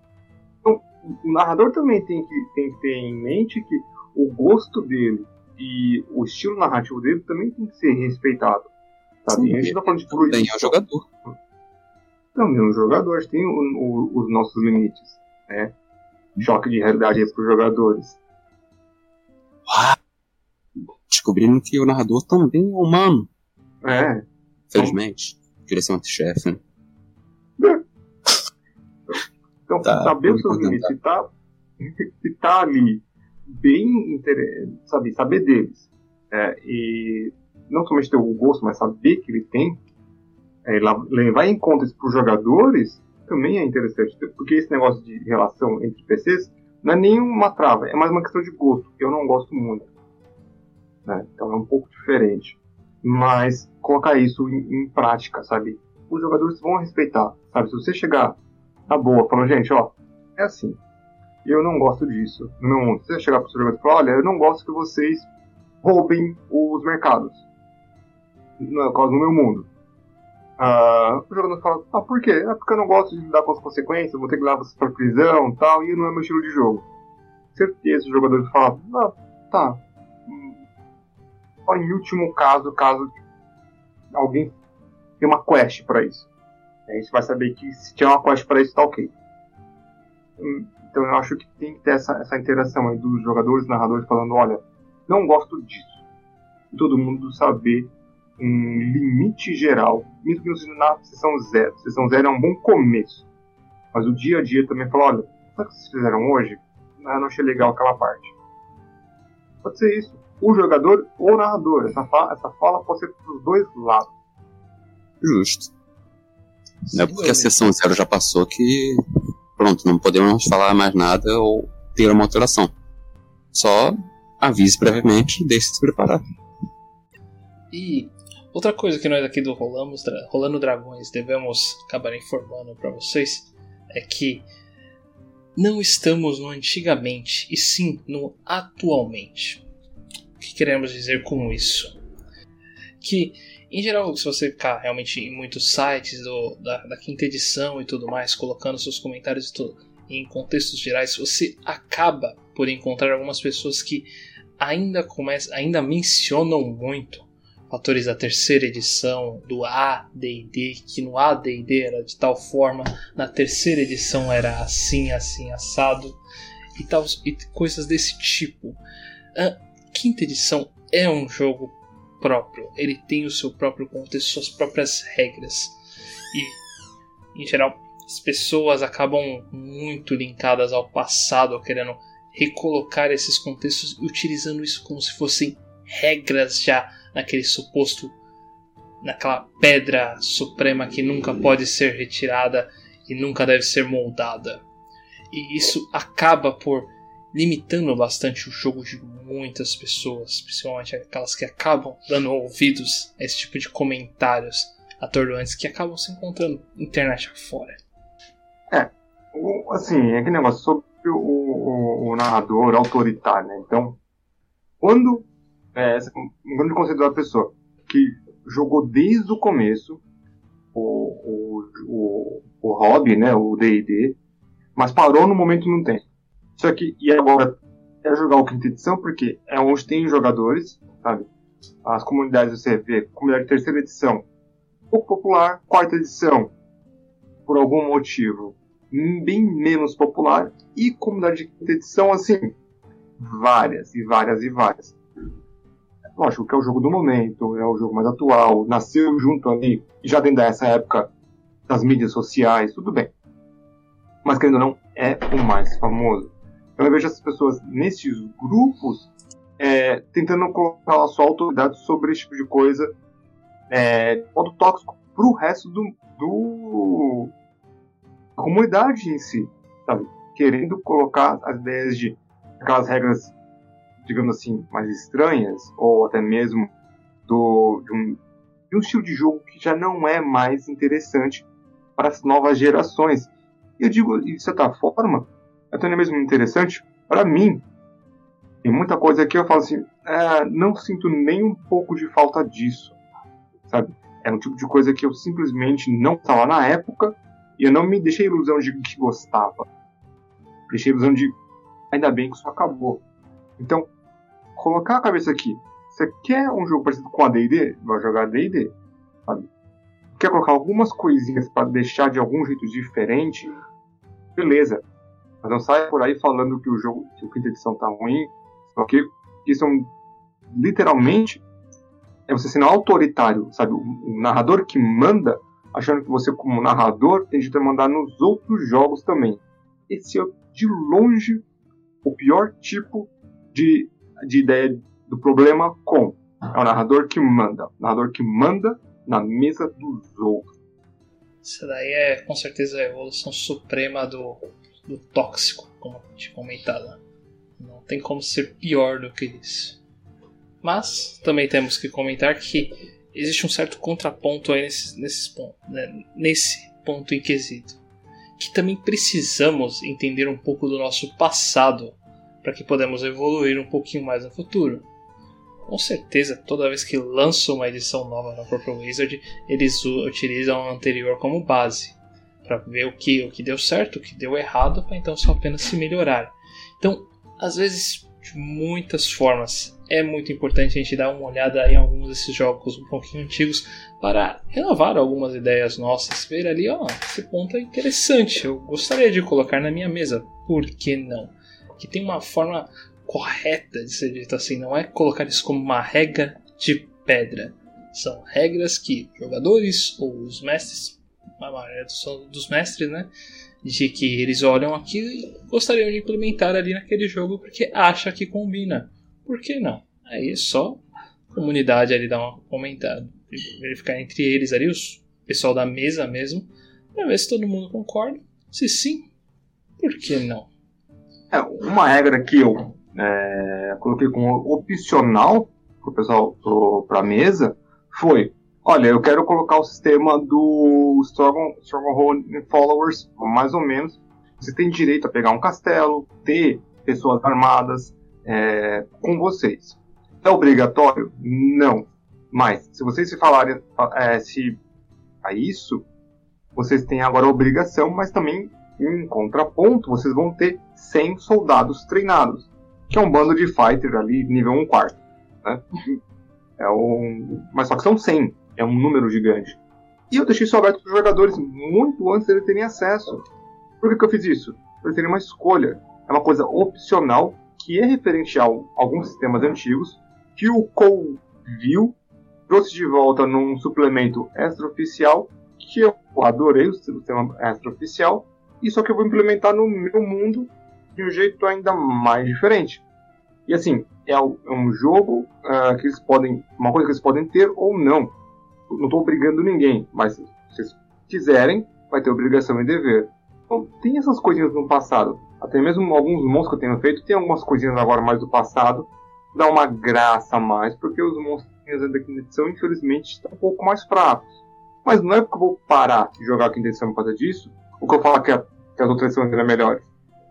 O narrador também tem que, tem que ter em mente que o gosto dele e o estilo narrativo dele também tem que ser respeitado. Sabe? Sim, a gente tá falando de Também é o fruição. jogador. Também os jogadores têm o- o- os nossos limites. Né? Choque de realidade aí pros jogadores. Descobrindo que o narrador também é humano. É, Felizmente. Queria ser um chefe, né? Então, Tá, saber os seus limites e tá, e tá ali bem sabe, saber deles. É, e não somente ter o gosto, mas saber que ele tem, é, levar em conta isso para os jogadores também é interessante. Porque esse negócio de relação entre PCs não é nenhuma trava, é mais uma questão de gosto, que eu não gosto muito. né? Então é um pouco diferente. Mas colocar isso em, em prática, sabe? Os jogadores vão respeitar, sabe? Se você chegar na boa, falando, gente, ó, é assim. Eu não gosto disso. No meu mundo. Você chegar para os jogadores e falar, olha, eu não gosto que vocês roubem os mercados. No caso, no meu mundo. Ah, o jogador fala, ah, por quê? É porque eu não gosto de lidar com as consequências, vou ter que levar vocês pra prisão e tal, e não é meu estilo de jogo. Certeza, os jogadores falam, ah, tá. Hum, Só em último caso, caso alguém tenha uma quest pra isso. A gente vai saber que se tiver uma quest pra isso, tá ok. Hum, Então eu acho que tem que ter essa, essa interação aí dos jogadores narradores falando, olha, não gosto disso. E todo mundo saber um limite geral, mesmo que não seja na sessão zero. Sessão zero é um bom começo. Mas o dia a dia também fala, olha, o que vocês fizeram hoje? Ah, não achei legal aquela parte. Pode ser isso. O jogador ou o narrador. Essa fala, essa fala pode ser pros dois lados. Justo. Não é porque a sessão zero já passou que. Pronto, não podemos falar mais nada ou ter uma alteração. Só avise previamente e deixe-se preparar. E outra coisa que nós aqui do Rolamos, Rolando Dragões devemos acabar informando para vocês é que não estamos no antigamente, e sim no atualmente. O que queremos dizer com isso? Que, em geral, se você ficar realmente em muitos sites do- da, da quinta edição e tudo mais, colocando seus comentários e tudo, em contextos gerais, você acaba por encontrar algumas pessoas que ainda, começam, ainda mencionam muito fatores da terceira edição do AD&D, que no AD&D era de tal forma, na terceira edição era assim, assim, assado, e, tal, e coisas desse tipo. A quinta edição é um jogo próprio. Ele tem o seu próprio contexto, suas próprias regras. E, em geral, as pessoas acabam muito linkadas ao passado, querendo recolocar esses contextos e utilizando isso como se fossem regras já naquele suposto naquela pedra suprema que nunca pode ser retirada e nunca deve ser moldada. E isso acaba por limitando bastante o jogo de muitas pessoas, principalmente aquelas que acabam dando ouvidos a esse tipo de comentários atordoantes que acabam se encontrando internet afora. É, assim, é aquele negócio sobre o, o, o narrador autoritário, né? Então, quando é, um grande conceito da pessoa que jogou desde o começo o, o, o, o hobby, né, o D&D, mas parou no momento não tem. Só que, e agora, é jogar o quinta edição, porque é onde tem jogadores, sabe? As comunidades você vê, comunidade de terceira edição, pouco popular, quarta edição, por algum motivo, bem menos popular, e comunidade de quinta edição, assim, várias e várias e várias. Lógico que é o jogo do momento, é o jogo mais atual, nasceu junto ali, já dentro dessa época das mídias sociais, tudo bem. Mas querendo ou não, é o mais famoso. Eu vejo essas pessoas nesses grupos é, tentando colocar a sua autoridade sobre esse tipo de coisa é, de modo tóxico pro resto do, do da comunidade em si, sabe? Querendo colocar as ideias de aquelas regras digamos assim, mais estranhas, ou até mesmo do, de, um, de um estilo de jogo que já não é mais interessante para as novas gerações. Eu digo, de certa forma, até mesmo interessante para mim. Tem muita coisa aqui eu falo assim, é, não sinto nem um pouco de falta disso, sabe? É um tipo de coisa que eu simplesmente não estava na época e eu não me deixei ilusão de que gostava. Deixei ilusão de ainda bem que isso acabou. Então, colocar a cabeça aqui. Você quer um jogo parecido com a D&D? Vai jogar D&D, sabe? Quer colocar algumas coisinhas para deixar de algum jeito diferente? Beleza. Mas não saia por aí falando que o jogo, que o quinta edição tá ruim, só que isso é um, literalmente é você sendo autoritário, sabe? O, narrador que manda, achando que você como narrador tem de mandar nos outros jogos também. Esse é de longe o pior tipo de, de ideia do problema com. É o narrador que manda. O narrador que manda na mesa dos outros. Isso daí é com certeza a evolução suprema do, do tóxico, como a gente comentado. Não tem como ser pior do que isso. Mas também temos que comentar que existe um certo contraponto aí nesse, nesse, ponto, né, nesse ponto inquisito. Que também precisamos entender um pouco do nosso passado para que podemos evoluir um pouquinho mais no futuro. Com certeza, toda vez que lançam uma edição nova na própria Wizard, eles utilizam a anterior como base, para ver o que, o que deu certo, o que deu errado, para então só apenas se melhorar. Então, às vezes, de muitas formas, é muito importante a gente dar uma olhada em alguns desses jogos um pouquinho antigos para renovar algumas ideias nossas, ver ali, ó, esse ponto é interessante, eu gostaria de colocar na minha mesa, por que não? que tem uma forma correta de ser dito assim, não é colocar isso como uma regra de pedra. São regras que jogadores ou os mestres, a maioria dos, mestres, né, de que eles olham aquilo e gostariam de implementar ali naquele jogo porque acha que combina. Por que não? Aí é só a comunidade ali dar uma comentada, verificar entre eles ali, os pessoal da mesa mesmo, para ver se todo mundo concorda. Se sim, por que não? É, uma regra que eu é, coloquei como opcional para o pessoal, para a mesa, foi: olha, eu quero colocar o sistema do Stronghold, Stronghold Followers, mais ou menos. Você tem direito a pegar um castelo, ter pessoas armadas é, com vocês. É obrigatório? Não. Mas, se vocês se falarem é, se a isso, vocês têm agora a obrigação, mas também em contraponto, vocês vão ter 100 soldados treinados, que é um bando de fighter ali, nível 1 quarto. Né? É um... Mas só que são 100, é um número gigante. E eu deixei isso aberto para os jogadores muito antes deles terem acesso. Por que, que eu fiz isso? Para eles terem uma escolha. É uma coisa opcional que é referente a alguns sistemas antigos que o Cole viu trouxe de volta num suplemento extraoficial, que eu adorei o sistema extraoficial, e só que eu vou implementar no meu mundo de um jeito ainda mais diferente. E assim, é um jogo uh, que eles podem. Uma coisa que eles podem ter ou não. Não estou obrigando ninguém, mas se vocês quiserem, vai ter obrigação e dever. Então, tem essas coisinhas no passado. Até mesmo alguns monstros que eu tenho feito, tem algumas coisinhas agora mais do passado. Dá uma graça a mais, porque os monstros da quinta edição, infelizmente, estão um pouco mais fracos. Mas não é porque eu vou parar de jogar a quinta edição por causa disso, ou que eu falo que, a, que as outras edições eram melhores.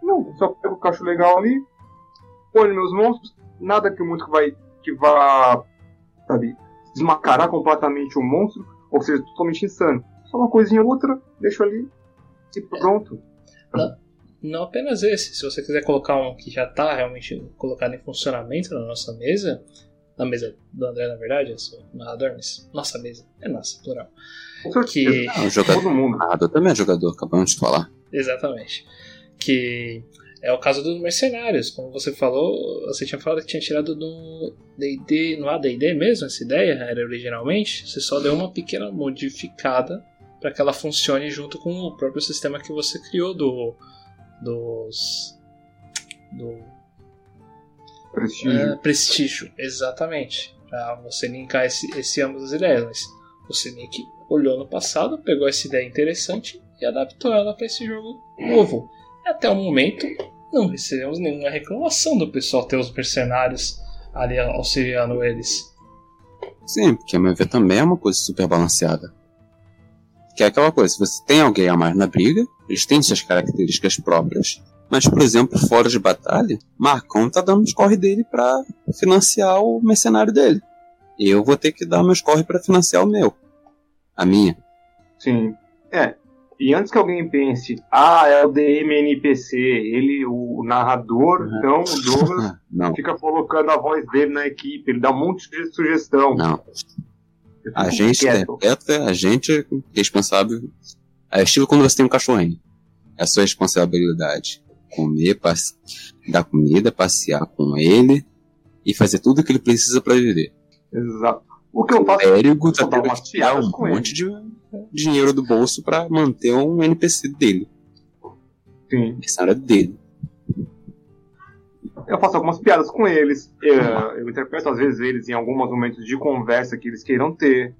Não, só pego o que eu acho legal ali, põe meus monstros, nada que muito que vai, que vá, sabe, desmascarar completamente o monstro, ou seja, totalmente insano. Só uma coisinha ou outra, deixo ali e pronto. Não, não apenas esse, se você quiser colocar um que já está realmente colocado em funcionamento na nossa mesa, na mesa do André, na verdade, eu sou narrador, mas nossa mesa é nossa, plural. Que... Não, jogador, Todo mundo. narrador também é jogador, acabamos de falar. Exatamente. Que é o caso dos mercenários, como você falou, você tinha falado que tinha tirado do D&D, no AD&D mesmo essa ideia, era originalmente, você só deu uma pequena modificada para que ela funcione junto com o próprio sistema que você criou do dos do prestígio, é, prestígio exatamente, para você linkar esse, esse ambas as ideias, mas você meio que olhou no passado, pegou essa ideia interessante e adaptou ela para esse jogo novo. Até o momento, não recebemos nenhuma reclamação do pessoal ter os mercenários ali auxiliando eles. Sim, porque a meu ver também é uma coisa super balanceada. Que é aquela coisa, se você tem alguém a mais na briga, eles têm suas características próprias. Mas, por exemplo, fora de batalha, Marcão tá dando os corre dele para financiar o mercenário dele. Eu vou ter que dar meus corre para financiar o meu. A minha. Sim. É, e antes que alguém pense, ah, é o DMNPC, ele, o narrador, uhum. então o Douglas Não. fica colocando a voz dele na equipe, ele dá um monte de sugestão. Não. A gente interpreta, a gente é responsável. É estilo quando você tem um cachorrinho. É a sua responsabilidade. Comer, passe... dar comida, passear com ele e fazer tudo o que ele precisa para viver. Exato. O que eu faço é tá que tirar um monte de dinheiro do bolso para manter um NPC dele. Sim. Essa era dele. Eu faço algumas piadas com eles. Eu, eu interpreto às vezes eles em alguns momentos de conversa que eles queiram ter.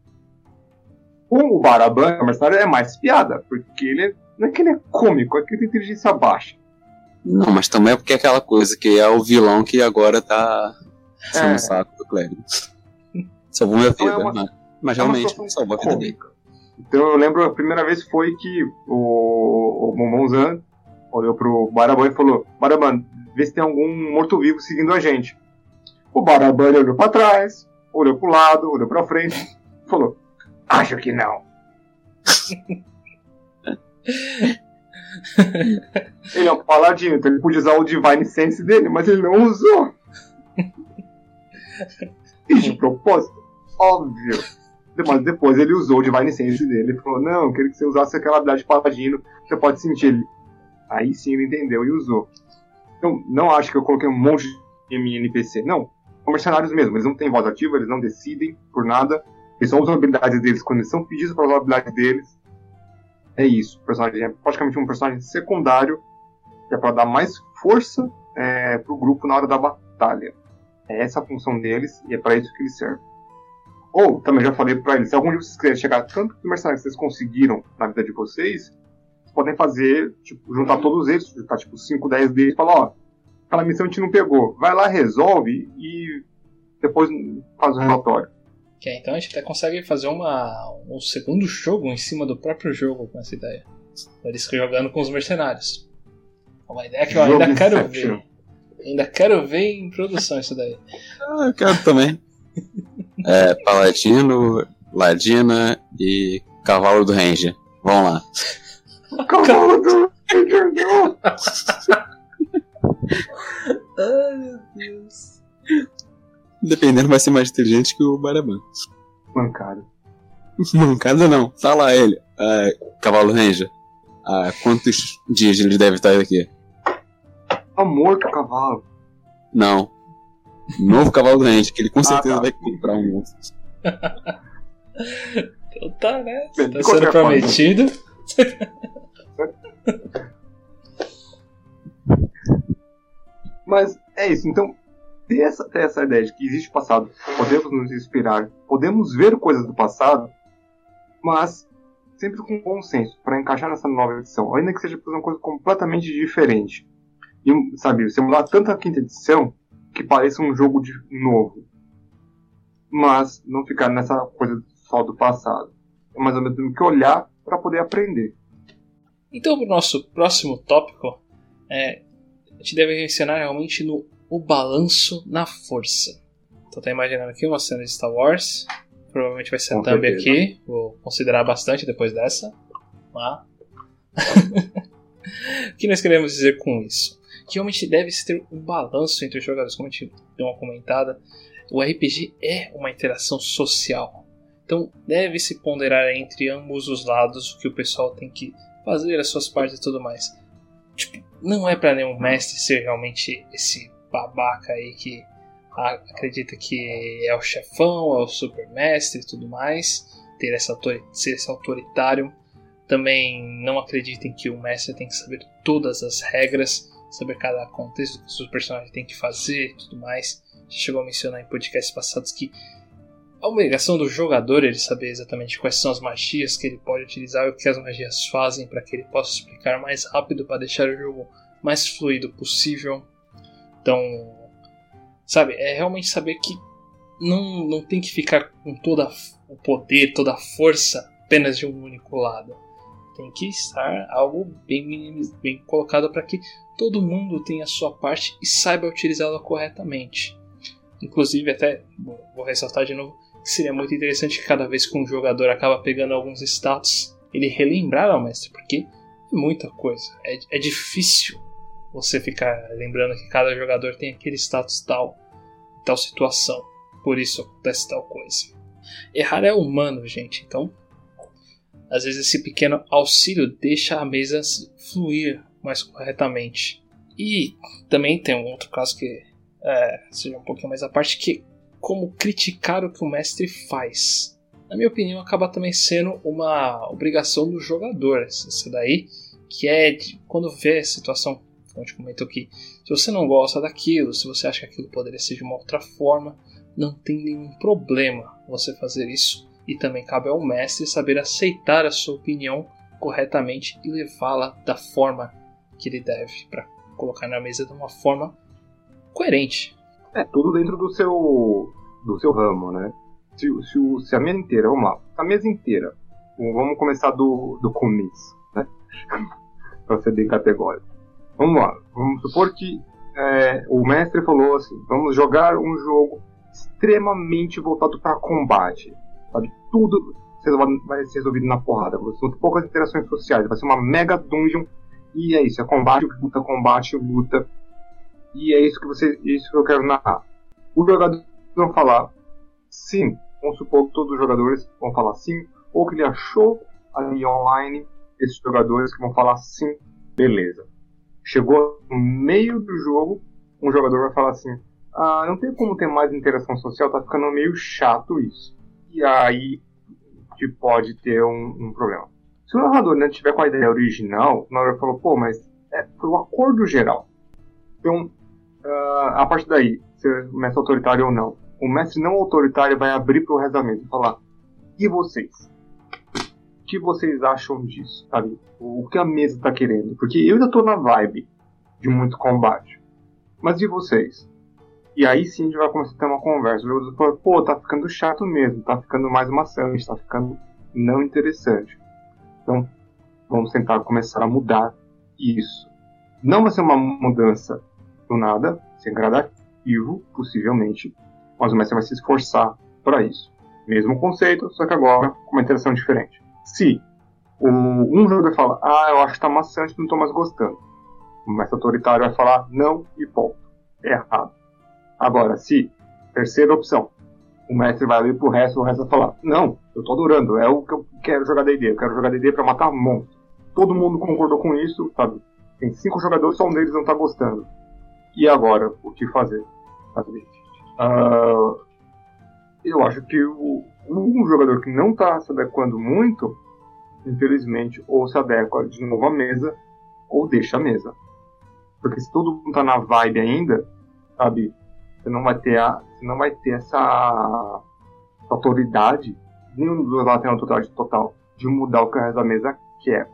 Com o Baraban, o mercenário é mais piada, porque ele é, não é que ele é cômico, é que ele tem inteligência baixa. Não, mas também é porque é aquela coisa que é o vilão que agora tá sendo é. saco do clérigo. Salvou minha vida, então é uma, mas, é realmente salvou a vida dele. Então eu lembro a primeira vez foi que o, o Momonzan olhou pro Baraban e falou: Baraban, vê se tem algum morto-vivo seguindo a gente. O Baraban olhou para trás, olhou pro lado, olhou pra frente, falou: Acho que não. ele é um paladino, então ele podia usar o Divine Sense dele, mas ele não usou. E de propósito, óbvio. Mas depois ele usou o Divine Sense dele e falou: Não, eu queria que você usasse aquela habilidade de paladino, você pode sentir ele. Aí sim ele entendeu e usou. Então, não acho que eu coloquei um monte de NPC. Não. São mercenários mesmo. Eles não têm voz ativa, eles não decidem por nada. Eles só usam habilidades deles quando eles são pedidos para usar a habilidade deles. É isso. O personagem é praticamente um personagem secundário que é para dar mais força é, pro grupo na hora da batalha. É essa a função deles e é para isso que eles servem. Ou, também já falei para eles, se algum dia vocês quiserem chegar tanto de mercenários que vocês conseguiram na vida de vocês, vocês podem fazer, tipo, juntar todos eles, juntar tipo 5, 10 deles e falar, ó, aquela missão a gente não pegou. Vai lá, resolve e depois faz o relatório. Okay, então a gente até consegue fazer uma, um segundo jogo em cima do próprio jogo com essa ideia. Eles jogando com os mercenários. É uma ideia que eu ainda quero ver. Ainda quero ver em produção isso daí. Ah, eu quero também. é, Paladino, Ladina e Cavalo do Ranger. Vamos lá. Cavalo do Ranger, não! Ai, meu Deus. Dependendo, vai ser mais inteligente que o Baraban. Mancado. Mancado não. Tá lá ele. Uh, Cavalo Ranger. Uh, quantos dias ele deve estar aqui? Tá morto o cavalo. Não. Novo cavalo do Ranger, que ele com ah, certeza ah, tá. vai comprar um outro. então tá, né? Você tá sendo prometido. Mas é isso, então ter essa, ter essa ideia de que existe passado, podemos nos inspirar, podemos ver coisas do passado, mas sempre com bom senso, para encaixar nessa nova edição, ainda que seja uma coisa completamente diferente. E, sabe, você mudar tanto a quinta edição que pareça um jogo de novo, mas não ficar nessa coisa só do passado. É mais ou menos que olhar para poder aprender. Então, para o nosso próximo tópico, é, a gente deve mencionar realmente no o balanço na força. Então, tá imaginando aqui uma cena de Star Wars. Provavelmente vai ser a thumb aqui. Vou considerar bastante depois dessa. Ah. o que nós queremos dizer com isso? Que realmente deve-se ter um balanço entre os jogadores. Como a gente deu uma comentada, o RPG é uma interação social. Então deve-se ponderar entre ambos os lados o que o pessoal tem que fazer, as suas partes e tudo mais. Tipo, não é para nenhum mestre ser realmente esse babaca aí que acredita que é o chefão, é o supermestre e tudo mais, ter essa ser esse autoritário. Também não acreditem que o mestre tem que saber todas as regras, saber cada contexto que o seu personagem tem que fazer e tudo mais. Já chegou a mencionar em podcasts passados que a obrigação do jogador é ele saber exatamente quais são as magias que ele pode utilizar e o que as magias fazem para que ele possa explicar mais rápido para deixar o jogo mais fluido possível. Então, sabe, é realmente saber que não, não tem que ficar com todo o poder, toda a força apenas de um único lado. Tem que estar algo bem, bem colocado para que todo mundo tenha a sua parte e saiba utilizá-la corretamente. Inclusive, até vou ressaltar de novo que seria muito interessante que cada vez que um jogador acaba pegando alguns status, ele relembrar ao mestre, porque é muita coisa. É, é difícil você ficar lembrando que cada jogador tem aquele status tal, tal situação. Por isso acontece tal coisa. Errar é humano, gente. Então, às vezes esse pequeno auxílio deixa a mesa fluir mais corretamente. E também tem um outro caso que é, seja um pouquinho mais à parte, que como criticar o que o mestre faz. Na minha opinião, acaba também sendo uma obrigação do jogador. Isso daí, que é de, quando vê a situação como gente comentou aqui, se você não gosta daquilo, se você acha que aquilo poderia ser de uma outra forma, não tem nenhum problema você fazer isso. E também cabe ao mestre saber aceitar a sua opinião corretamente e levá-la da forma que ele deve, para colocar na mesa de uma forma coerente. É, tudo dentro do seu do seu ramo, né? Se, se, se a mesa inteira, vamos lá, a mesa inteira, vamos começar do, do começo, né? para ser bem categórico. Vamos lá, vamos supor que é, o mestre falou assim: vamos jogar um jogo extremamente voltado para combate. Sabe? Tudo vai ser resolvido na porrada. São poucas interações sociais. Vai ser uma mega dungeon. E é isso: é combate, luta, combate, luta. E é isso que, você, isso que eu quero narrar. Os jogadores vão falar sim. Vamos supor que todos os jogadores vão falar sim. Ou que ele achou ali online esses jogadores que vão falar sim, beleza. Chegou no meio do jogo, um jogador vai falar assim: ah, não tem como ter mais interação social, tá ficando meio chato isso. E aí que pode ter um, um problema. Se o narrador não né, tiver com a ideia original, o narrador falou: pô, mas é, foi um acordo geral. Então, uh, a partir daí, se é mestre autoritário ou não, o mestre não autoritário vai abrir para o rezamento e falar: e vocês? que vocês acham disso, sabe? O que a mesa tá querendo? Porque eu ainda tô na vibe de muito combate. Mas e vocês? E aí sim a gente vai começar a ter uma conversa. O fala, pô, tá ficando chato mesmo, tá ficando mais maçante, tá ficando não interessante. Então, vamos tentar começar a mudar isso. Não vai ser uma mudança do nada, ser gradativo, possivelmente, mas o mestre vai se esforçar para isso. Mesmo conceito, só que agora com uma interação diferente. Se o, um jogador fala, ah, eu acho que tá maçante, não tô mais gostando. O mestre autoritário vai falar não e ponto. É errado. Agora, se, terceira opção, o mestre vai ali pro resto, o resto vai falar, não, eu tô adorando, é o que eu quero jogar D&D, eu quero jogar D&D pra matar monstro. Todo mundo concordou com isso, sabe? Tem cinco jogadores, só um deles não tá gostando. E agora, o que fazer? Sabe? Uh, eu acho que o, um jogador que não está se adequando muito, infelizmente, ou se adequa de novo à mesa, ou deixa a mesa. Porque se todo mundo tá na vibe ainda, sabe, você não vai ter, a, você não vai ter essa, essa autoridade, nenhum dos lados tem autoridade total, de mudar o que o resto da mesa quer,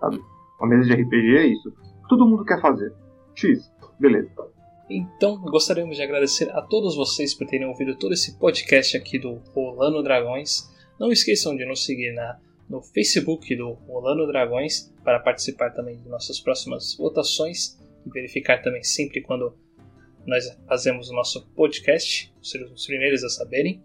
sabe? Uma mesa de RPG é isso. Todo mundo quer fazer. X, beleza. Então, gostaríamos de agradecer a todos vocês por terem ouvido todo esse podcast aqui do Rolando Dragões. Não esqueçam de nos seguir na, no Facebook do Rolando Dragões para participar também de nossas próximas votações e verificar também sempre quando nós fazemos o nosso podcast, serem os primeiros a saberem.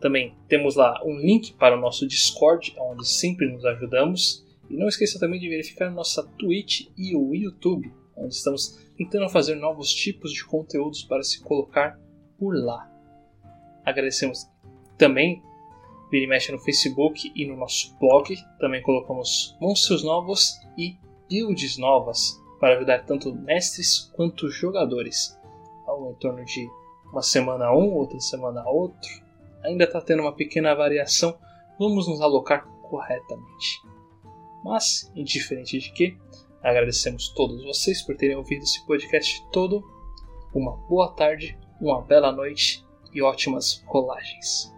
Também temos lá um link para o nosso Discord, onde sempre nos ajudamos. E não esqueça também de verificar nossa Twitch e o YouTube, onde estamos tentando fazer novos tipos de conteúdos para se colocar por lá. Agradecemos também Vira e mexe no Facebook e no nosso blog. Também colocamos monstros novos e builds novas para ajudar tanto mestres quanto jogadores. Em torno de uma semana um, outra semana outro. Ainda está tendo uma pequena variação. Vamos nos alocar corretamente. Mas, indiferente de que, Agradecemos todos vocês por terem ouvido esse podcast todo. Uma boa tarde, uma bela noite e ótimas rolagens.